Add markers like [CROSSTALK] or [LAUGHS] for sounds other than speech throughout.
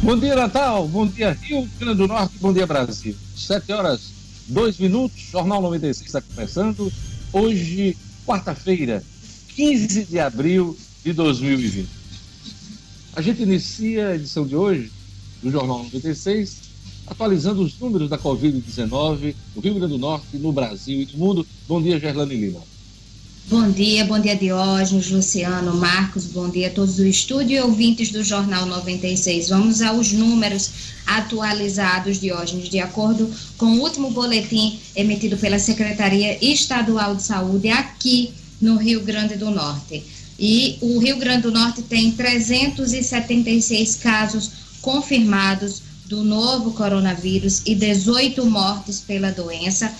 Bom dia, Natal. Bom dia, Rio Grande do Norte. Bom dia, Brasil. Sete horas, dois minutos. Jornal 96 está começando. Hoje, quarta-feira, 15 de abril de 2020. A gente inicia a edição de hoje do Jornal 96, atualizando os números da Covid-19 no Rio Grande do Norte, no Brasil e no mundo. Bom dia, Gerlane Lima. Bom dia, bom dia Diógenes, Luciano, Marcos, bom dia a todos do estúdio e ouvintes do Jornal 96. Vamos aos números atualizados, Diógenes, de acordo com o último boletim emitido pela Secretaria Estadual de Saúde aqui no Rio Grande do Norte. E o Rio Grande do Norte tem 376 casos confirmados do novo coronavírus e 18 mortes pela doença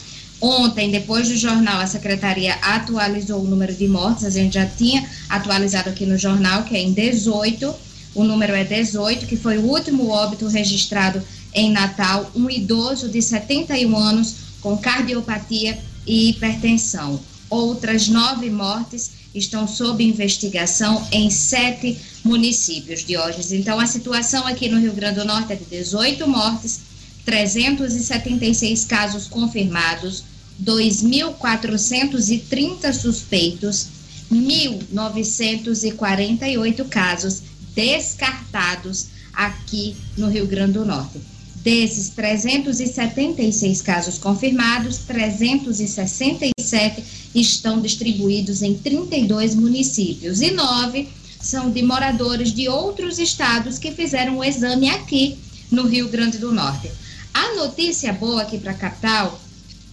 Ontem, depois do jornal, a secretaria atualizou o número de mortes. A gente já tinha atualizado aqui no jornal, que é em 18. O número é 18, que foi o último óbito registrado em Natal. Um idoso de 71 anos com cardiopatia e hipertensão. Outras nove mortes estão sob investigação em sete municípios de hoje. Então, a situação aqui no Rio Grande do Norte é de 18 mortes 376 casos confirmados, 2.430 suspeitos, 1.948 casos descartados aqui no Rio Grande do Norte. Desses 376 casos confirmados, 367 estão distribuídos em 32 municípios e nove são de moradores de outros estados que fizeram o exame aqui no Rio Grande do Norte. A notícia boa aqui para a capital,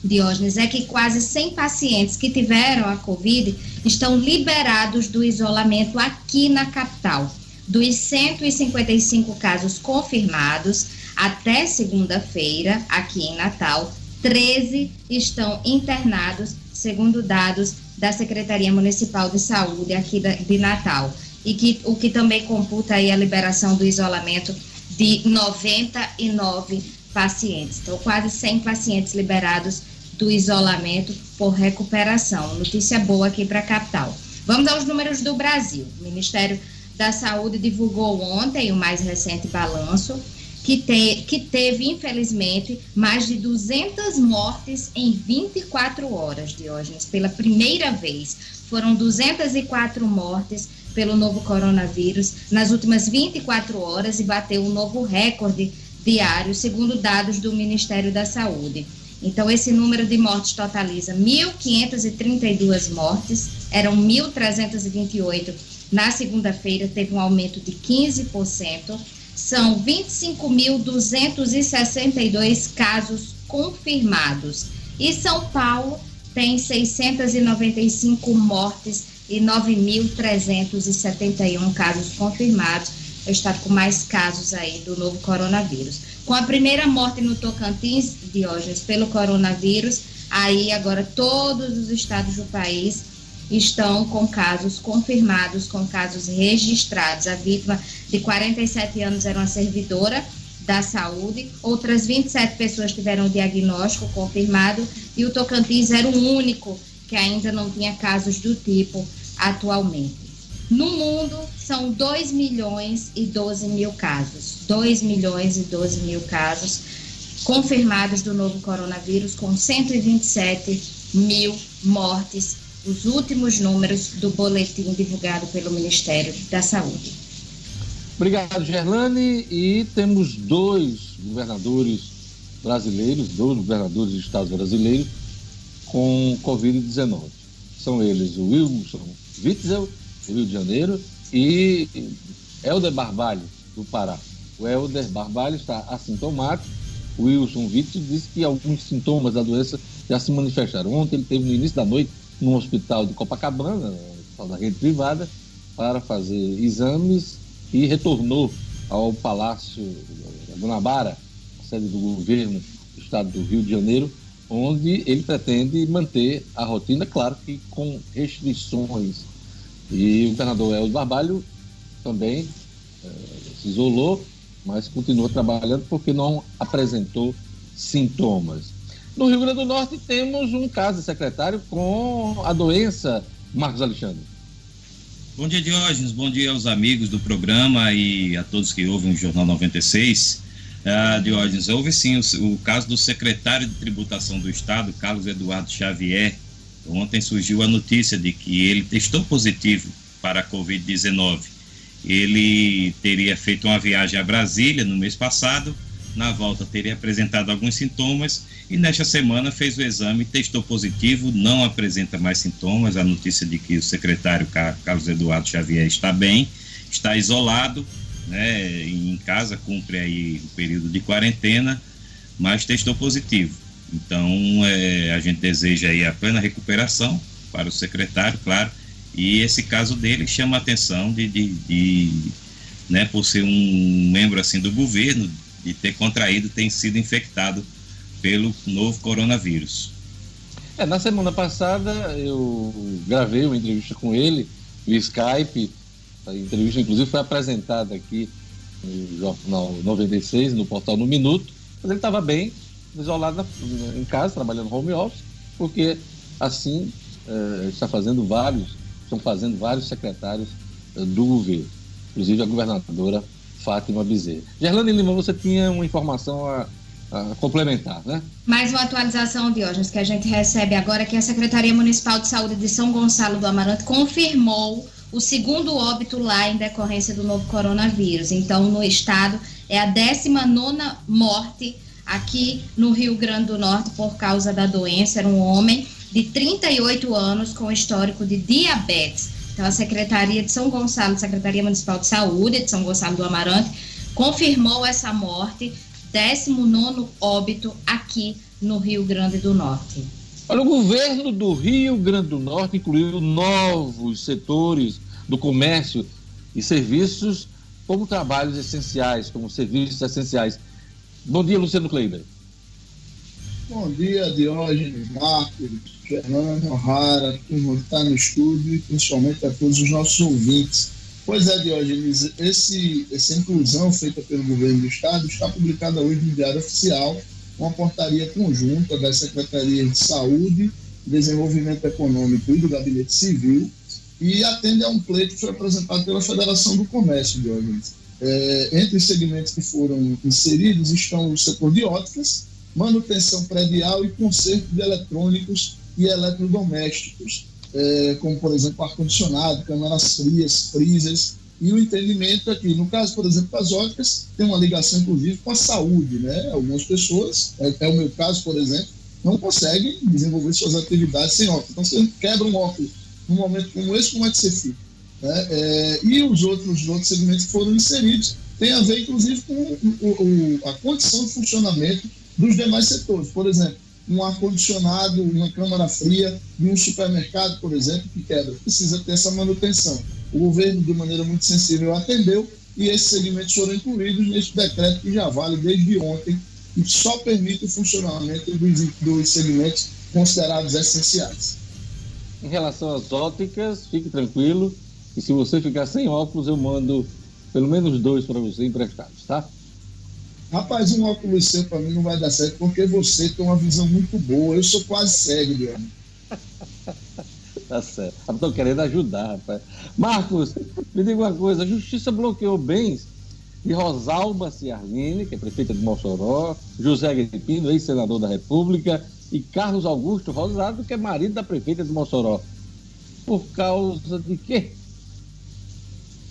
Diógenes, é que quase 100 pacientes que tiveram a Covid estão liberados do isolamento aqui na capital. Dos 155 casos confirmados até segunda-feira, aqui em Natal, 13 estão internados, segundo dados da Secretaria Municipal de Saúde aqui de Natal. E que, o que também computa aí a liberação do isolamento de 99 pacientes. Então, quase 100 pacientes liberados do isolamento por recuperação. Notícia boa aqui para a capital. Vamos aos números do Brasil. O Ministério da Saúde divulgou ontem o mais recente balanço, que, te, que teve, infelizmente, mais de 200 mortes em 24 horas, Diógenes. Pela primeira vez, foram 204 mortes pelo novo coronavírus nas últimas 24 horas e bateu um novo recorde diário, segundo dados do Ministério da Saúde. Então, esse número de mortes totaliza 1.532 mortes, eram 1.328 na segunda-feira, teve um aumento de 15%. São 25.262 casos confirmados. E São Paulo tem 695 mortes e 9.371 casos confirmados estado com mais casos aí do novo coronavírus. Com a primeira morte no Tocantins, Diógenes, pelo coronavírus, aí agora todos os estados do país estão com casos confirmados, com casos registrados. A vítima de 47 anos era uma servidora da saúde, outras 27 pessoas tiveram o diagnóstico confirmado e o Tocantins era o único que ainda não tinha casos do tipo atualmente. No mundo, são 2 milhões e 12 mil casos. 2 milhões e 12 mil casos confirmados do novo coronavírus, com 127 mil mortes. Os últimos números do boletim divulgado pelo Ministério da Saúde. Obrigado, Gerlane. E temos dois governadores brasileiros, dois governadores de estados brasileiros com Covid-19. São eles o Wilson Witzel Rio de Janeiro, e Helder Barbalho, do Pará. O Helder Barbalho está assintomático. O Wilson Vitor disse que alguns sintomas da doença já se manifestaram. Ontem ele teve no início da noite no hospital de Copacabana, da rede privada, para fazer exames e retornou ao Palácio Guanabara, sede do governo do estado do Rio de Janeiro, onde ele pretende manter a rotina, claro que com restrições e o governador Eldo Barbalho também é, se isolou, mas continua trabalhando porque não apresentou sintomas. No Rio Grande do Norte temos um caso secretário com a doença Marcos Alexandre. Bom dia, Diógenes. Bom dia aos amigos do programa e a todos que ouvem o Jornal 96. Ah, Diógenes, houve sim o, o, caso do secretário de tributação do Estado, Carlos Eduardo Xavier. Ontem surgiu a notícia de que ele testou positivo para a Covid-19. Ele teria feito uma viagem a Brasília no mês passado, na volta teria apresentado alguns sintomas e nesta semana fez o exame, testou positivo, não apresenta mais sintomas. A notícia de que o secretário Carlos Eduardo Xavier está bem, está isolado né, em casa, cumpre aí o período de quarentena, mas testou positivo. Então, é, a gente deseja aí a plena recuperação para o secretário, claro, e esse caso dele chama a atenção de, de, de né, por ser um membro assim do governo, de ter contraído, tem sido infectado pelo novo coronavírus. É, na semana passada eu gravei uma entrevista com ele via Skype, a entrevista, inclusive, foi apresentada aqui no Jornal 96, no portal No Minuto, mas ele estava bem, isolado em casa, trabalhando home office, porque assim eh, está fazendo vários, estão fazendo vários secretários eh, do governo, inclusive a governadora Fátima Bezerra. Gerlane Lima, você tinha uma informação a, a complementar, né? Mais uma atualização, Diógenes, que a gente recebe agora, que a Secretaria Municipal de Saúde de São Gonçalo do Amarante confirmou o segundo óbito lá em decorrência do novo coronavírus. Então, no estado, é a 19 morte aqui no Rio Grande do Norte por causa da doença. Era um homem de 38 anos com histórico de diabetes. Então, a Secretaria de São Gonçalo, Secretaria Municipal de Saúde de São Gonçalo do Amarante, confirmou essa morte, 19 óbito aqui no Rio Grande do Norte. Olha, o governo do Rio Grande do Norte incluiu novos setores do comércio e serviços como trabalhos essenciais, como serviços essenciais. Bom dia, Luciano Kleiber. Bom dia, Diógenes, Marcos, Fernando, O'Hara, turma que está no estúdio e principalmente a todos os nossos ouvintes. Pois é, Diógenes, esse, essa inclusão feita pelo governo do Estado está publicada hoje no Diário Oficial uma portaria conjunta das Secretarias de Saúde, Desenvolvimento Econômico e do Gabinete Civil, e atende a um pleito que foi apresentado pela Federação do Comércio, Diogenes. É, entre os segmentos que foram inseridos estão o setor de óticas, manutenção predial e conserto de eletrônicos e eletrodomésticos, é, como, por exemplo, ar-condicionado, câmaras frias, freezers, e o entendimento aqui, no caso, por exemplo, das óticas, tem uma ligação, inclusive, com a saúde, né? Algumas pessoas, é, é o meu caso, por exemplo, não conseguem desenvolver suas atividades sem óculos. Então, você quebra um óculos num momento como esse, como é que você fica? Né? É, e os outros, os outros segmentos que foram inseridos têm a ver, inclusive, com o, o, a condição de funcionamento dos demais setores. Por exemplo, um ar-condicionado, uma câmara fria de um supermercado, por exemplo, que quebra, precisa ter essa manutenção. O governo, de maneira muito sensível, atendeu e esses segmentos foram incluídos nesse decreto que já vale desde ontem e só permite o funcionamento dos, dos segmentos considerados essenciais. Em relação às óticas, fique tranquilo. E se você ficar sem óculos, eu mando pelo menos dois para você emprestados, tá? Rapaz, um óculos seu para mim não vai dar certo, porque você tem uma visão muito boa. Eu sou quase cego, Guilherme. [LAUGHS] Tá certo. Estou querendo ajudar, rapaz. Marcos, me diga uma coisa: a justiça bloqueou bens de Rosalba Ciarline, que é prefeita de Mossoró, José Agripino, ex-senador da República, e Carlos Augusto Rosado, que é marido da prefeita de Mossoró. Por causa de quê?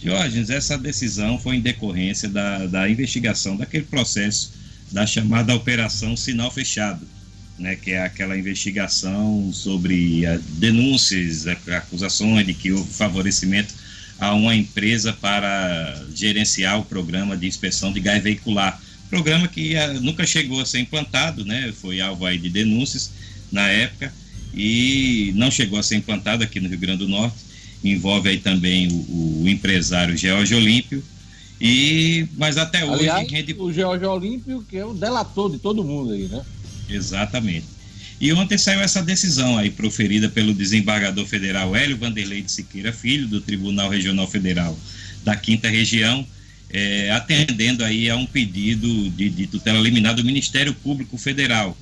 Diógenes, essa decisão foi em decorrência da, da investigação daquele processo da chamada Operação Sinal Fechado, né, que é aquela investigação sobre denúncias, acusações de que houve favorecimento a uma empresa para gerenciar o programa de inspeção de gás veicular. Programa que uh, nunca chegou a ser implantado, né, foi alvo aí de denúncias na época e não chegou a ser implantado aqui no Rio Grande do Norte. Envolve aí também o, o empresário George Olímpio, e, mas até hoje. Aliás, rende... O George Olímpio, que é o delator de todo mundo aí, né? Exatamente. E ontem saiu essa decisão aí proferida pelo desembargador federal Hélio Vanderlei de Siqueira Filho, do Tribunal Regional Federal da Quinta Região, é, atendendo aí a um pedido de, de tutela liminar do Ministério Público Federal,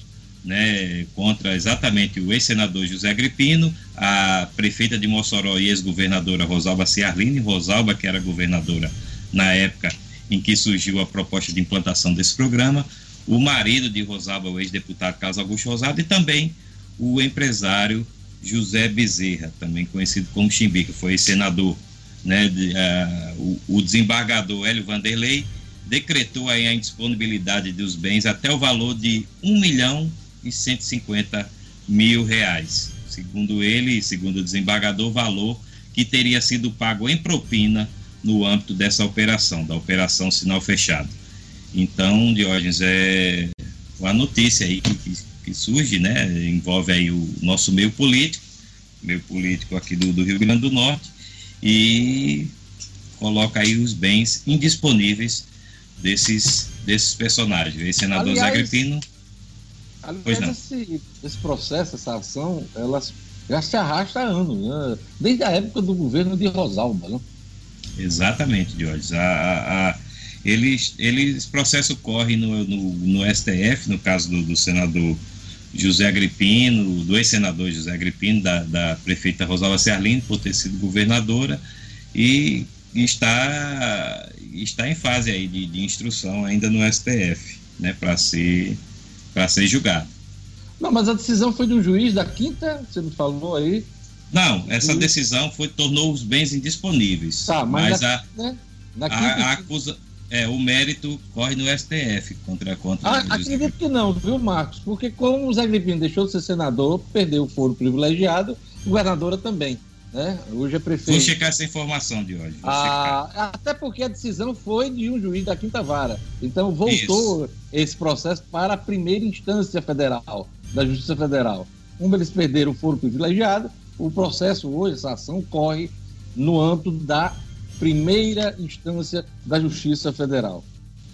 né, contra exatamente o ex-senador José Agripino, a prefeita de Mossoró e ex-governadora Rosalba Ciarline, Rosalba, que era governadora na época em que surgiu a proposta de implantação desse programa, o marido de Rosalba, o ex-deputado Carlos Augusto Rosado, e também o empresário José Bezerra, também conhecido como Chimbi, que foi senador. Né, de, uh, o, o, desembargador Hélio Vanderlei decretou aí a indisponibilidade dos bens até o valor de 1 milhão e 150 mil reais. Segundo ele, segundo o desembargador, valor que teria sido pago em propina no âmbito dessa operação, da Operação Sinal Fechado. Então, Diógenes, é uma notícia aí que, que surge, né? Envolve aí o nosso meio político, meio político aqui do, do Rio Grande do Norte, e coloca aí os bens indisponíveis desses, desses personagens. Esse senador Aliás, Zé Agripino. Aliás, esse, esse processo, essa ação, ela já se arrasta há anos, né? desde a época do governo de Rosalba. Né? Exatamente, Jorge. A, a, a, eles, eles, processo corre no, no, no STF, no caso do, do, senador José Agripino, do ex-senador José Agripino, da, da prefeita Rosalba Serlini, por ter sido governadora, e está, está em fase aí de, de instrução ainda no STF, né, para ser, ser julgado. Não, mas a decisão foi de um juiz da quinta, você me falou aí, não, essa decisão foi tornou os bens indisponíveis. Tá, mas, mas a, né? a, a acusa, é, o mérito corre no STF contra contra. Ah, acredito que não, viu, Marcos? Porque como o Zé Gripino deixou de ser senador, perdeu o foro privilegiado, governadora também. Né? Hoje é prefeito. Vou checar essa informação de hoje. Ah, até porque a decisão foi de um juiz da quinta vara. Então voltou Isso. esse processo para a primeira instância federal, da Justiça Federal. Como eles perderam o foro privilegiado, o processo hoje, essa ação, corre no âmbito da primeira instância da Justiça Federal.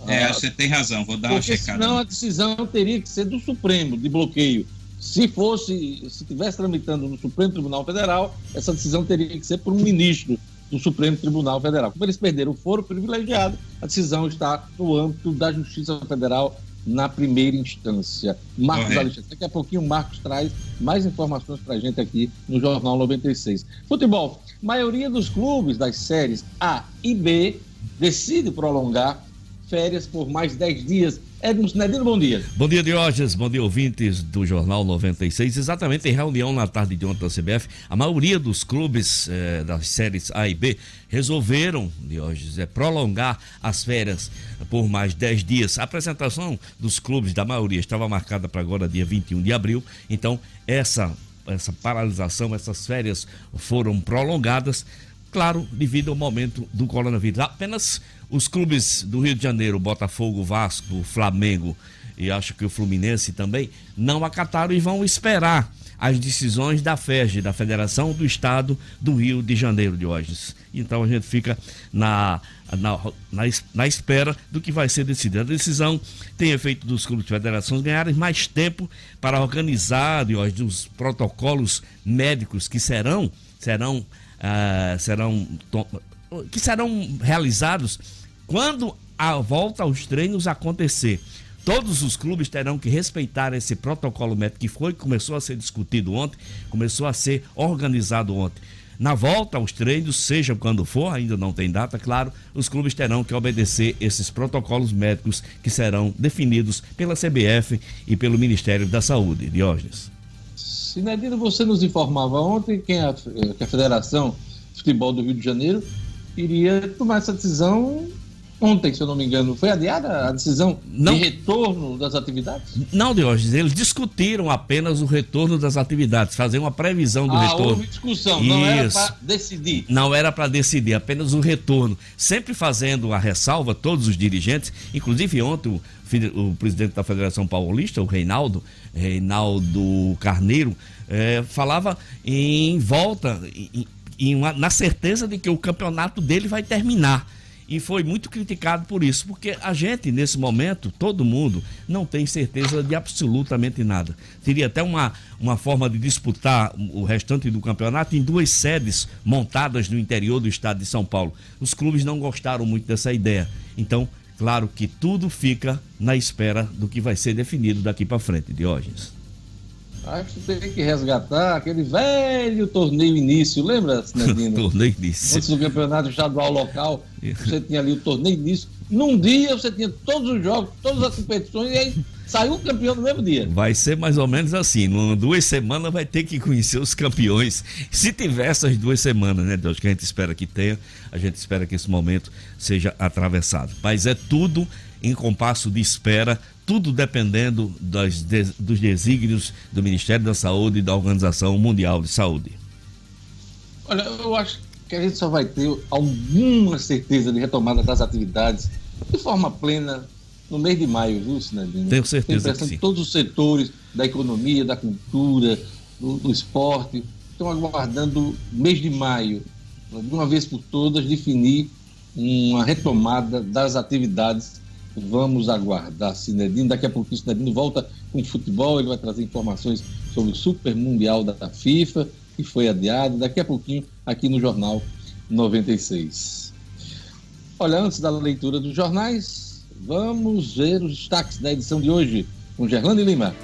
É, ah, você tem razão, vou dar uma checada. Senão a decisão teria que ser do Supremo, de bloqueio. Se fosse, se estivesse tramitando no Supremo Tribunal Federal, essa decisão teria que ser por um ministro do Supremo Tribunal Federal. Como eles perderam o foro privilegiado, a decisão está no âmbito da Justiça Federal na primeira instância. Marcos Alexandre, daqui a pouquinho o Marcos traz mais informações para a gente aqui no Jornal 96. Futebol, maioria dos clubes das séries A e B decide prolongar férias por mais 10 dias Edmo Nedino, bom dia. Bom dia, Diógenes. Bom dia, ouvintes do Jornal 96. Exatamente em reunião na tarde de ontem da CBF, a maioria dos clubes eh, das séries A e B resolveram, Diógenes, é, prolongar as férias por mais 10 dias. A apresentação dos clubes da maioria estava marcada para agora, dia 21 de abril. Então, essa, essa paralisação, essas férias foram prolongadas claro, devido ao momento do coronavírus. Apenas os clubes do Rio de Janeiro, Botafogo, Vasco, Flamengo e acho que o Fluminense também, não acataram e vão esperar as decisões da FEG, da Federação do Estado do Rio de Janeiro de hoje. Então a gente fica na, na, na, na, espera do que vai ser decidido. A decisão tem efeito dos clubes de federações ganharem mais tempo para organizar hoje, os protocolos médicos que serão, serão uh, serão que serão realizados quando a volta aos treinos acontecer. Todos os clubes terão que respeitar esse protocolo médico que foi começou a ser discutido ontem, começou a ser organizado ontem. Na volta aos treinos, seja quando for, ainda não tem data, claro, os clubes terão que obedecer esses protocolos médicos que serão definidos pela CBF e pelo Ministério da Saúde. Diógenes. Sinedino, você nos informava ontem que a, que a Federação de Futebol do Rio de Janeiro iria tomar essa decisão ontem, se eu não me engano. Foi adiada a decisão não, de retorno das atividades? Não, Diógenes, eles discutiram apenas o retorno das atividades, fazer uma previsão do ah, retorno. Houve discussão, Isso. não era para decidir. Não era para decidir, apenas o retorno. Sempre fazendo a ressalva, todos os dirigentes, inclusive ontem o, o presidente da Federação Paulista, o Reinaldo, Reinaldo Carneiro, é, falava em volta, em, em uma, na certeza de que o campeonato dele vai terminar e foi muito criticado por isso, porque a gente, nesse momento, todo mundo, não tem certeza de absolutamente nada. Teria até uma, uma forma de disputar o restante do campeonato em duas sedes montadas no interior do estado de São Paulo. Os clubes não gostaram muito dessa ideia. Então, claro que tudo fica na espera do que vai ser definido daqui para frente, Diógenes. Acho que tem que resgatar aquele velho torneio início, lembra, Sinedino? [LAUGHS] torneio início. Antes do campeonato estadual local, você tinha ali o torneio início. Num dia você tinha todos os jogos, todas as competições, e aí saiu o campeão no mesmo dia. Vai ser mais ou menos assim. Em duas semanas vai ter que conhecer os campeões. Se tiver essas duas semanas, né, Deus? Que a gente espera que tenha, a gente espera que esse momento seja atravessado. Mas é tudo em compasso de espera, tudo dependendo das, dos desígnios do Ministério da Saúde e da Organização Mundial de Saúde. Olha, eu acho que a gente só vai ter alguma certeza de retomada das atividades de forma plena no mês de maio, viu, Sinadinho? Tenho certeza que sim. Todos os setores da economia, da cultura, do, do esporte, estão aguardando mês de maio, de uma vez por todas, definir uma retomada das atividades Vamos aguardar Sinedino. Daqui a pouco o Sinedino volta com futebol. Ele vai trazer informações sobre o Super Mundial da FIFA, que foi adiado. Daqui a pouquinho, aqui no Jornal 96. Olha, antes da leitura dos jornais, vamos ver os destaques da edição de hoje com Gerlane Lima.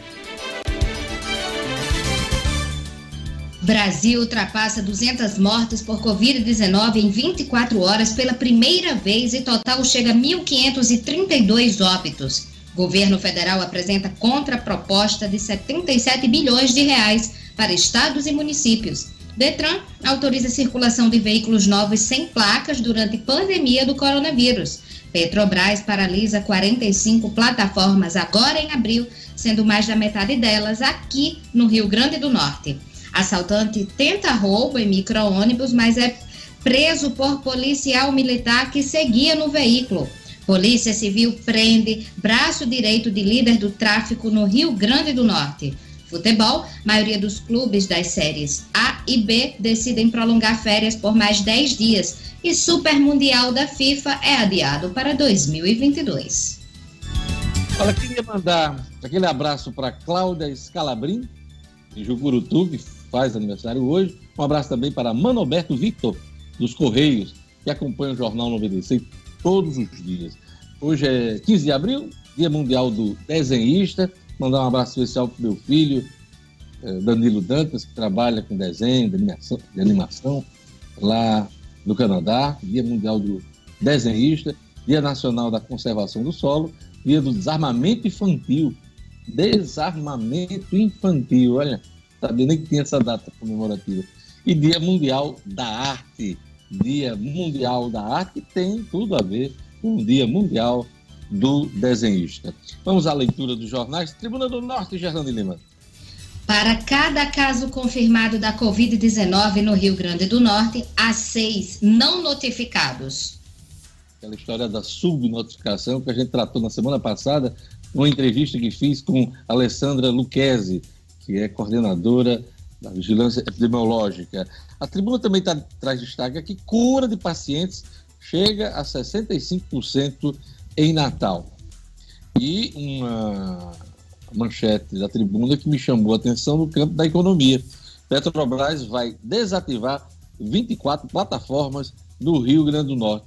Brasil ultrapassa 200 mortes por Covid-19 em 24 horas pela primeira vez e total chega a 1.532 óbitos. Governo federal apresenta contraproposta de 77 bilhões de reais para estados e municípios. Detran autoriza a circulação de veículos novos sem placas durante pandemia do coronavírus. Petrobras paralisa 45 plataformas agora em abril, sendo mais da metade delas aqui no Rio Grande do Norte. Assaltante tenta roubo em micro-ônibus, mas é preso por policial militar que seguia no veículo. Polícia Civil prende braço direito de líder do tráfico no Rio Grande do Norte. Futebol, maioria dos clubes das séries A e B decidem prolongar férias por mais 10 dias e Super Mundial da FIFA é adiado para 2022. Olha, queria mandar aquele abraço para Cláudia Scalabrin, de Jucurutu, faz aniversário hoje. Um abraço também para Manoberto Victor, dos Correios, que acompanha o Jornal 96 todos os dias. Hoje é 15 de abril, Dia Mundial do Desenhista. Mandar um abraço especial para meu filho, eh, Danilo Dantas, que trabalha com desenho, de animação, de animação lá no Canadá. Dia Mundial do Desenhista, Dia Nacional da Conservação do Solo, Dia do Desarmamento Infantil. Desarmamento Infantil, olha sabia nem que tinha essa data comemorativa. E Dia Mundial da Arte. Dia Mundial da Arte tem tudo a ver com o Dia Mundial do Desenhista. Vamos à leitura dos jornais. Tribuna do Norte, Gerlane Lima. Para cada caso confirmado da Covid-19 no Rio Grande do Norte, há seis não notificados. Aquela história da subnotificação que a gente tratou na semana passada, numa entrevista que fiz com Alessandra Luquezzi, que é coordenadora da Vigilância Epidemiológica. A tribuna também tá, traz destaque aqui: cura de pacientes chega a 65% em Natal. E uma manchete da tribuna que me chamou a atenção no campo da economia. Petrobras vai desativar 24 plataformas no Rio Grande do Norte.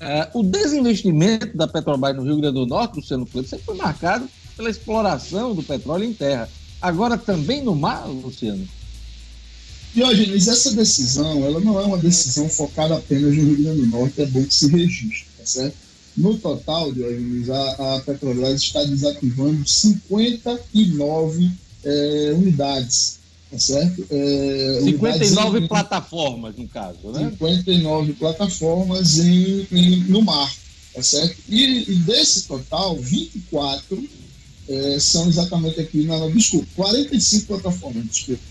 Uh, o desinvestimento da Petrobras no Rio Grande do Norte, Luciano Cleber, sempre foi marcado pela exploração do petróleo em terra. Agora também no mar, Luciano? Diogenes, essa decisão, ela não é uma decisão focada apenas no Rio Grande do Norte, é bom que se registre, tá certo? No total, Diogenes, a, a Petrobras está desativando 59 é, unidades, tá certo? É, 59 em, plataformas, no caso, né? 59 plataformas em, em, no mar, tá certo? E, e desse total, 24 é, são exatamente aqui na. Desculpa, 45 plataformas, desculpa.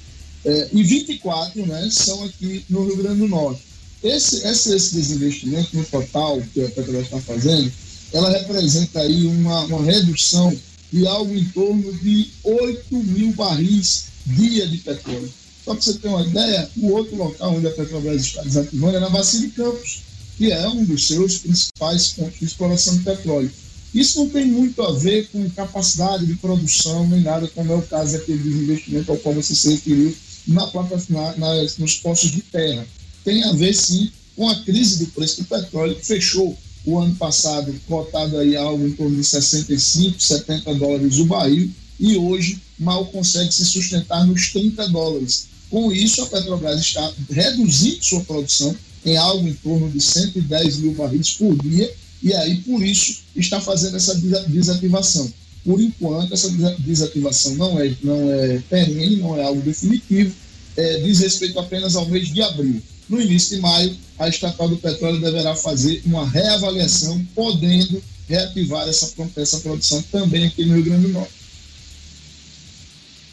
É, e 24 né, são aqui no Rio Grande do Norte. Esse, esse, esse desinvestimento no total que a Petrobras está fazendo, ela representa aí uma, uma redução de algo em torno de 8 mil barris dia de petróleo. Só para você ter uma ideia, o outro local onde a Petrobras está desativando é na Bacia de Campos, que é um dos seus principais pontos de exploração de petróleo. Isso não tem muito a ver com capacidade de produção, nem nada, como é o caso daquele desinvestimento ao qual você se referiu na, na, nas, nos postos de terra. Tem a ver, sim, com a crise do preço do petróleo, que fechou o ano passado cotado aí algo em torno de 65, 70 dólares o barril, e hoje mal consegue se sustentar nos 30 dólares. Com isso, a Petrobras está reduzindo sua produção em algo em torno de 110 mil barris por dia, e aí, por isso, está fazendo essa desativação. Por enquanto, essa desativação não é, não é perene, não é algo definitivo, é, diz respeito apenas ao mês de abril. No início de maio, a estatal do petróleo deverá fazer uma reavaliação, podendo reativar essa, essa produção também aqui no Rio Grande do Norte.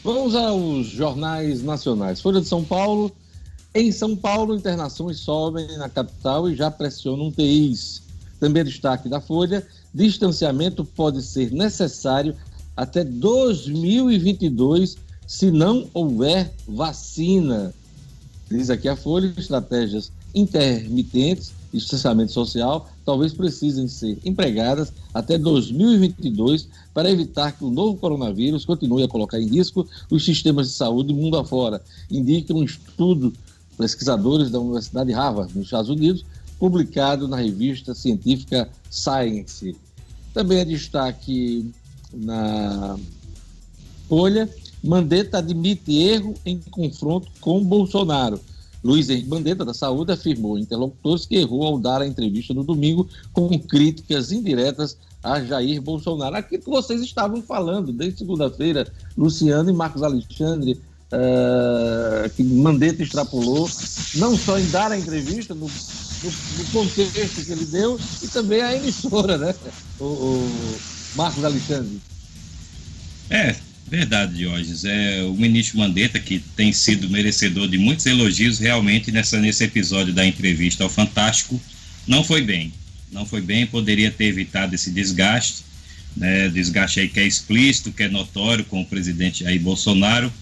Vamos aos jornais nacionais. Folha de São Paulo. Em São Paulo, internações sobem na capital e já pressionam TIs. Também destaque da Folha: distanciamento pode ser necessário até 2022 se não houver vacina. Diz aqui a Folha: estratégias intermitentes, distanciamento social, talvez precisem ser empregadas até 2022 para evitar que o novo coronavírus continue a colocar em risco os sistemas de saúde mundo afora, indica um estudo pesquisadores da Universidade de Harvard, nos Estados Unidos, publicado na revista científica Science. Também é destaque na Folha, Mandetta admite erro em confronto com Bolsonaro. Luiz Henrique Mandetta, da Saúde, afirmou interlocutores que errou ao dar a entrevista no domingo com críticas indiretas a Jair Bolsonaro. Aquilo que vocês estavam falando desde segunda-feira, Luciano e Marcos Alexandre, uh, que Mandetta extrapolou, não só em dar a entrevista, no, no, contexto que ele deu, e também a emissora, né? O, o Marcos Alexandre. É, Verdade, Diógenes. É, o ministro Mandetta, que tem sido merecedor de muitos elogios, realmente nessa, nesse episódio da entrevista ao Fantástico, não foi bem. Não foi bem, poderia ter evitado esse desgaste, né, desgaste aí que é explícito, que é notório com o presidente Jair Bolsonaro.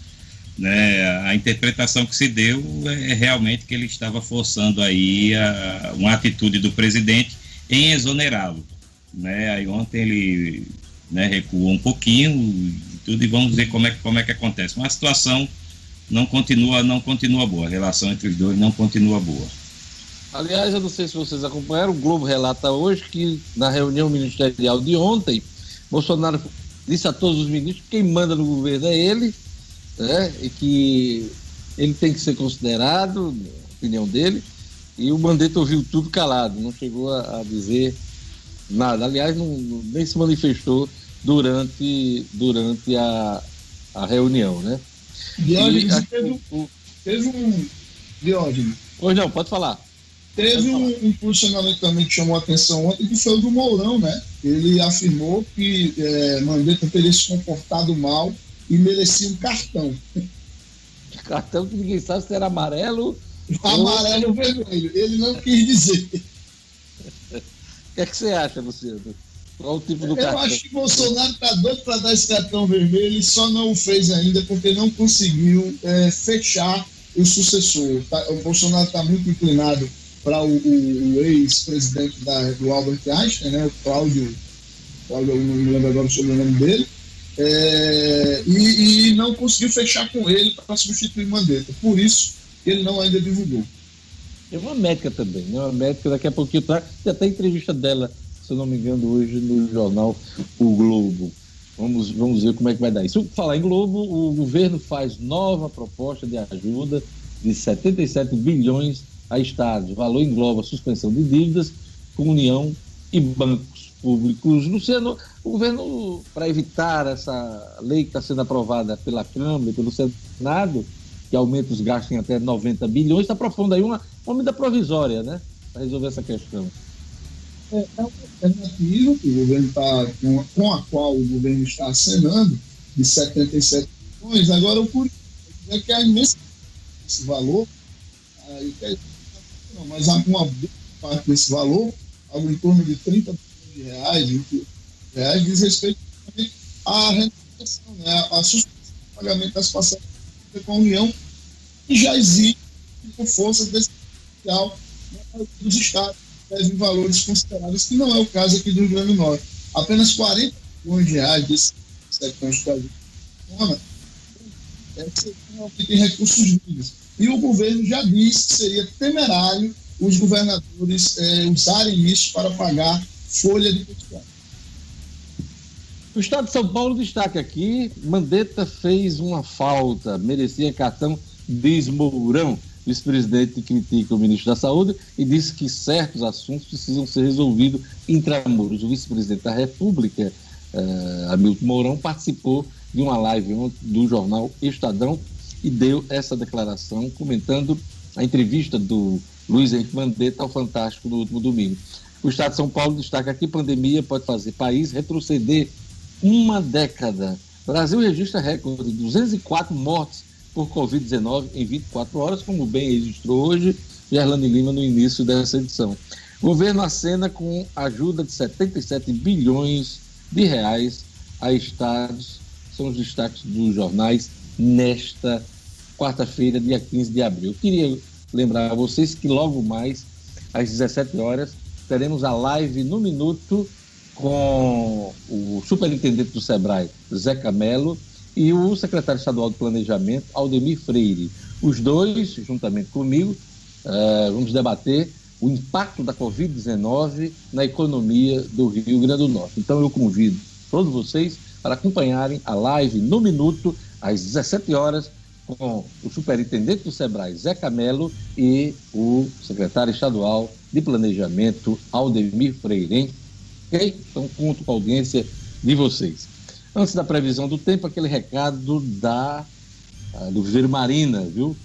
Né, a interpretação que se deu é realmente que ele estava forçando aí a, uma atitude do presidente em exonerá-lo. Né, aí ontem ele né, recuou um pouquinho, tudo e vamos ver como é, como é que acontece. Mas a situação não continua, não continua boa, a relação entre os dois não continua boa. Aliás, eu não sei se vocês acompanharam, o Globo relata hoje que na reunião ministerial de ontem, Bolsonaro disse a todos os ministros que quem manda no governo é ele, né, e que ele tem que ser considerado, opinião dele, e o Mandetta ouviu tudo calado, não chegou a, a dizer nada. Aliás, não, nem se manifestou durante, durante a, a reunião, né? Diógenes, e, teve, o, teve um... Diógenes. Pois não, pode falar. Teve um, um, posicionamento também que chamou a atenção ontem, que foi o do Mourão, né? Ele afirmou que é, Mandetta teria se comportado mal e merecia um cartão. [LAUGHS] Cartão que ninguém sabe se era amarelo. Amarelo ou vermelho. Ele não quis dizer. O que, é que você acha, Luciano? Qual o tipo do Eu cartão? acho que Bolsonaro está doido para dar esse cartão vermelho, ele só não o fez ainda porque não conseguiu é, fechar o sucessor. Tá, o Bolsonaro está muito inclinado para o, o, o ex-presidente do Albert Einstein, né, o Cláudio, Cláudio, não me lembro agora o sobrenome dele, é, e, e, não conseguiu fechar com ele para substituir Mandetta. Por isso, ele não ainda divulgou. É uma médica também, né? Uma médica, daqui a pouquinho tá. Tem até entrevista dela se eu não me engano, hoje no jornal O Globo. Vamos, vamos ver como é que vai dar isso. Falar em Globo, o governo faz nova proposta de ajuda de 77 bilhões a estados. O valor engloba suspensão de dívidas com União e bancos públicos. Luciano, o governo, para evitar essa lei que está sendo aprovada pela Câmara e pelo Senado, que aumenta os gastos em até 90 bilhões, está propondo aí uma, uma medida provisória, né? Para resolver essa questão é, é uma alternativa que o governo está, com, com, a qual o governo está acenando, de 77 milhões. Agora, o curioso é que a imensa esse valor, aí, mas uma parte desse valor, algo em torno de 30 milhões de reais, 20 reais, diz respeito à renovação, né, a suspensão do pagamento das passagens com a União, que já existe por força desse social dos estados em valores consideráveis, que não é o caso aqui do Rio Grande do Norte. Apenas 40 milhões de reais desse setor é que tem recursos livres. E o governo já disse que seria temerário os governadores é, usarem isso para pagar folha de. O Estado de São Paulo destaca aqui: Mandetta fez uma falta, merecia cartão diz Mourão. Vice-presidente critica o ministro da Saúde e disse que certos assuntos precisam ser resolvidos intramuros. O vice-presidente da República, uh, Hamilton Mourão, participou de uma live do jornal Estadão e deu essa declaração, comentando a entrevista do Luiz Henrique Mandetta ao Fantástico no último domingo. O Estado de São Paulo destaca que pandemia pode fazer país retroceder uma década. Brasil registra recorde de 204 mortes por Covid-19 em 24 horas, como bem registrou hoje Gerlane Lima no início dessa edição. O governo acena com ajuda de 77 bilhões de reais a estados. São os destaques dos jornais nesta quarta-feira, dia 15 de abril. Queria lembrar a vocês que logo mais, às 17 horas, teremos a live no minuto com o superintendente do SEBRAE, Zé Camelo, e o secretário estadual de Planejamento, Aldemir Freire. Os dois, juntamente comigo, uh, vamos debater o impacto da Covid-19 na economia do Rio Grande do Norte. Então eu convido todos vocês para acompanharem a live no minuto, às 17 horas, com o superintendente do SEBRAE, Zé Camelo, e o secretário estadual de Planejamento, Aldemir Freire. Hein? Ok? Então conto com a audiência de vocês. Antes da previsão do tempo, aquele recado da, ah, do Viveiro Marina, viu?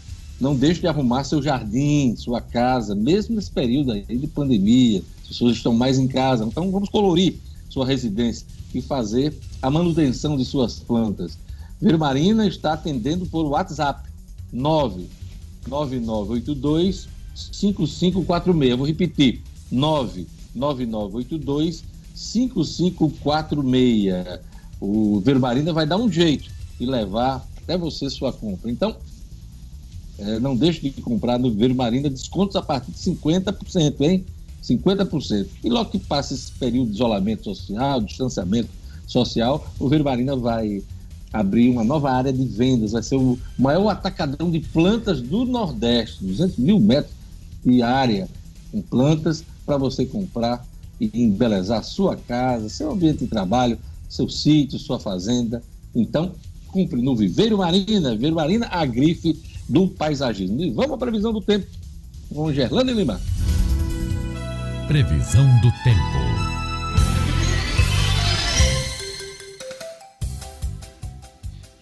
Não deixe de arrumar seu jardim, sua casa, mesmo nesse período aí de pandemia, as pessoas estão mais em casa. Então vamos colorir sua residência e fazer a manutenção de suas plantas. Viveiro Marina está atendendo por WhatsApp 99982 5546. Vou repetir: 99982 5546. O Vermarina vai dar um jeito de levar até você sua compra. Então, é, não deixe de comprar no Vermarina descontos a partir de 50%, hein? 50%. E logo que passa esse período de isolamento social, distanciamento social, o Vermarina vai abrir uma nova área de vendas, vai ser o maior atacadão de plantas do Nordeste, 200 mil metros de área com plantas para você comprar e embelezar sua casa, seu ambiente de trabalho, seu sítio, sua fazenda. Então, cumpre no Viveiro Marina, Viveiro Marina, a grife do paisagismo. E vamos à previsão do tempo com Gerlane Lima. Previsão do tempo.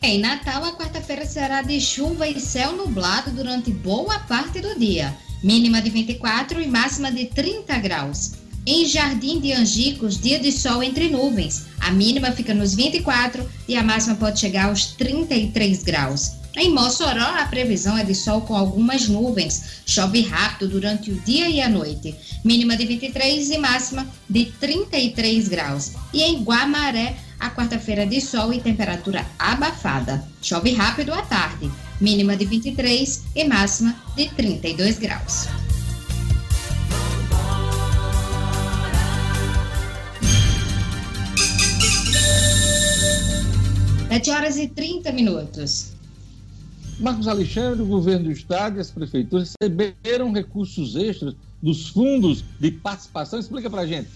Em Natal, a quarta-feira será de chuva e céu nublado durante boa parte do dia. Mínima de 24 e máxima de 30 graus. Em Jardim de Angicos, dia de sol entre nuvens. A mínima fica nos 24 e a máxima pode chegar aos 33 graus. Em Mossoró, a previsão é de sol com algumas nuvens. Chove rápido durante o dia e a noite. Mínima de 23 e máxima de 33 graus. E em Guamaré, a quarta-feira de sol e temperatura abafada. Chove rápido à tarde. Mínima de 23 e máxima de 32 graus. 7 horas e 30 minutos. Marcos Alexandre, o governo do estado e as prefeituras receberam recursos extras dos fundos de participação. Explica para gente.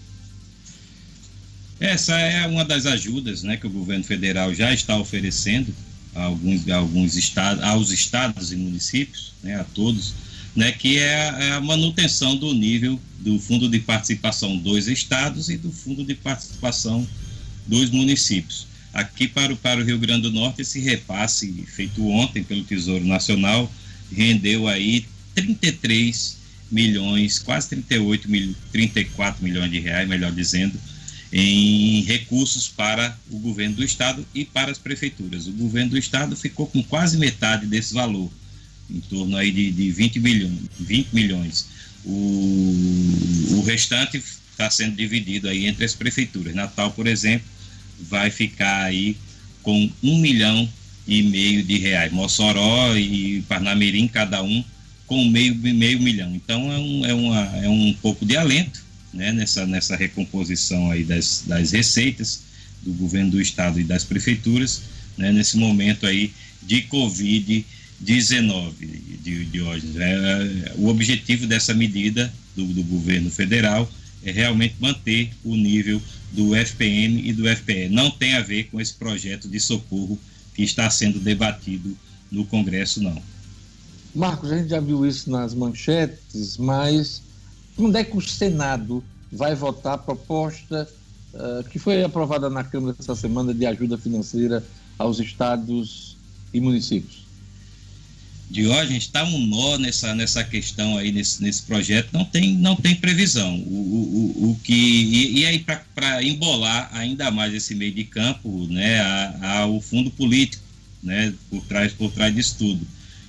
Essa é uma das ajudas né, que o governo federal já está oferecendo a alguns, a alguns estados, aos estados e municípios, né, a todos, né, que é, é a manutenção do nível do fundo de participação dos estados e do fundo de participação dos municípios. Aqui para o, para o Rio Grande do Norte, esse repasse feito ontem pelo Tesouro Nacional rendeu aí 33 milhões, quase 38 mil, 34 milhões de reais, melhor dizendo, em recursos para o governo do estado e para as prefeituras. O governo do estado ficou com quase metade desse valor, em torno aí de, de 20 milhões. 20 milhões. O, o restante está sendo dividido aí entre as prefeituras. Natal, por exemplo, vai ficar aí com um milhão e meio de reais. Mossoró e Parnamirim, cada um com meio, meio milhão. Então é um, é, uma, é um pouco de alento né, nessa, nessa recomposição aí das, das receitas do governo do estado e das prefeituras, né, nesse momento aí de Covid-19, de, de hoje. É, o objetivo dessa medida do, do governo federal é realmente manter o nível do FPM e do FPE. Não tem a ver com esse projeto de socorro que está sendo debatido no Congresso, não. Marcos, a gente já viu isso nas manchetes, mas quando é que o Senado vai votar a proposta uh, que foi aprovada na Câmara essa semana de ajuda financeira aos estados e municípios? Diógenes, está um nó nessa, nessa questão aí, nesse, nesse projeto, não tem, não tem previsão. O, o, o que, e, e aí, para embolar ainda mais esse meio de campo, né, a, o fundo político, né, por trás, por trás disso tudo.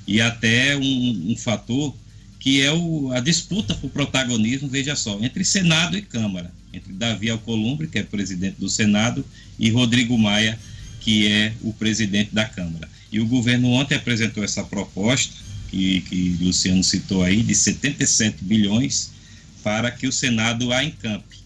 E até um, um fator que é o, a disputa por protagonismo, veja só, entre Senado e Câmara, entre Davi Alcolumbre, que é presidente do Senado, e Rodrigo Maia, que é o presidente da Câmara. E o governo ontem apresentou essa proposta, que, que Luciano citou aí, de 77 bilhões para que o Senado a encampe.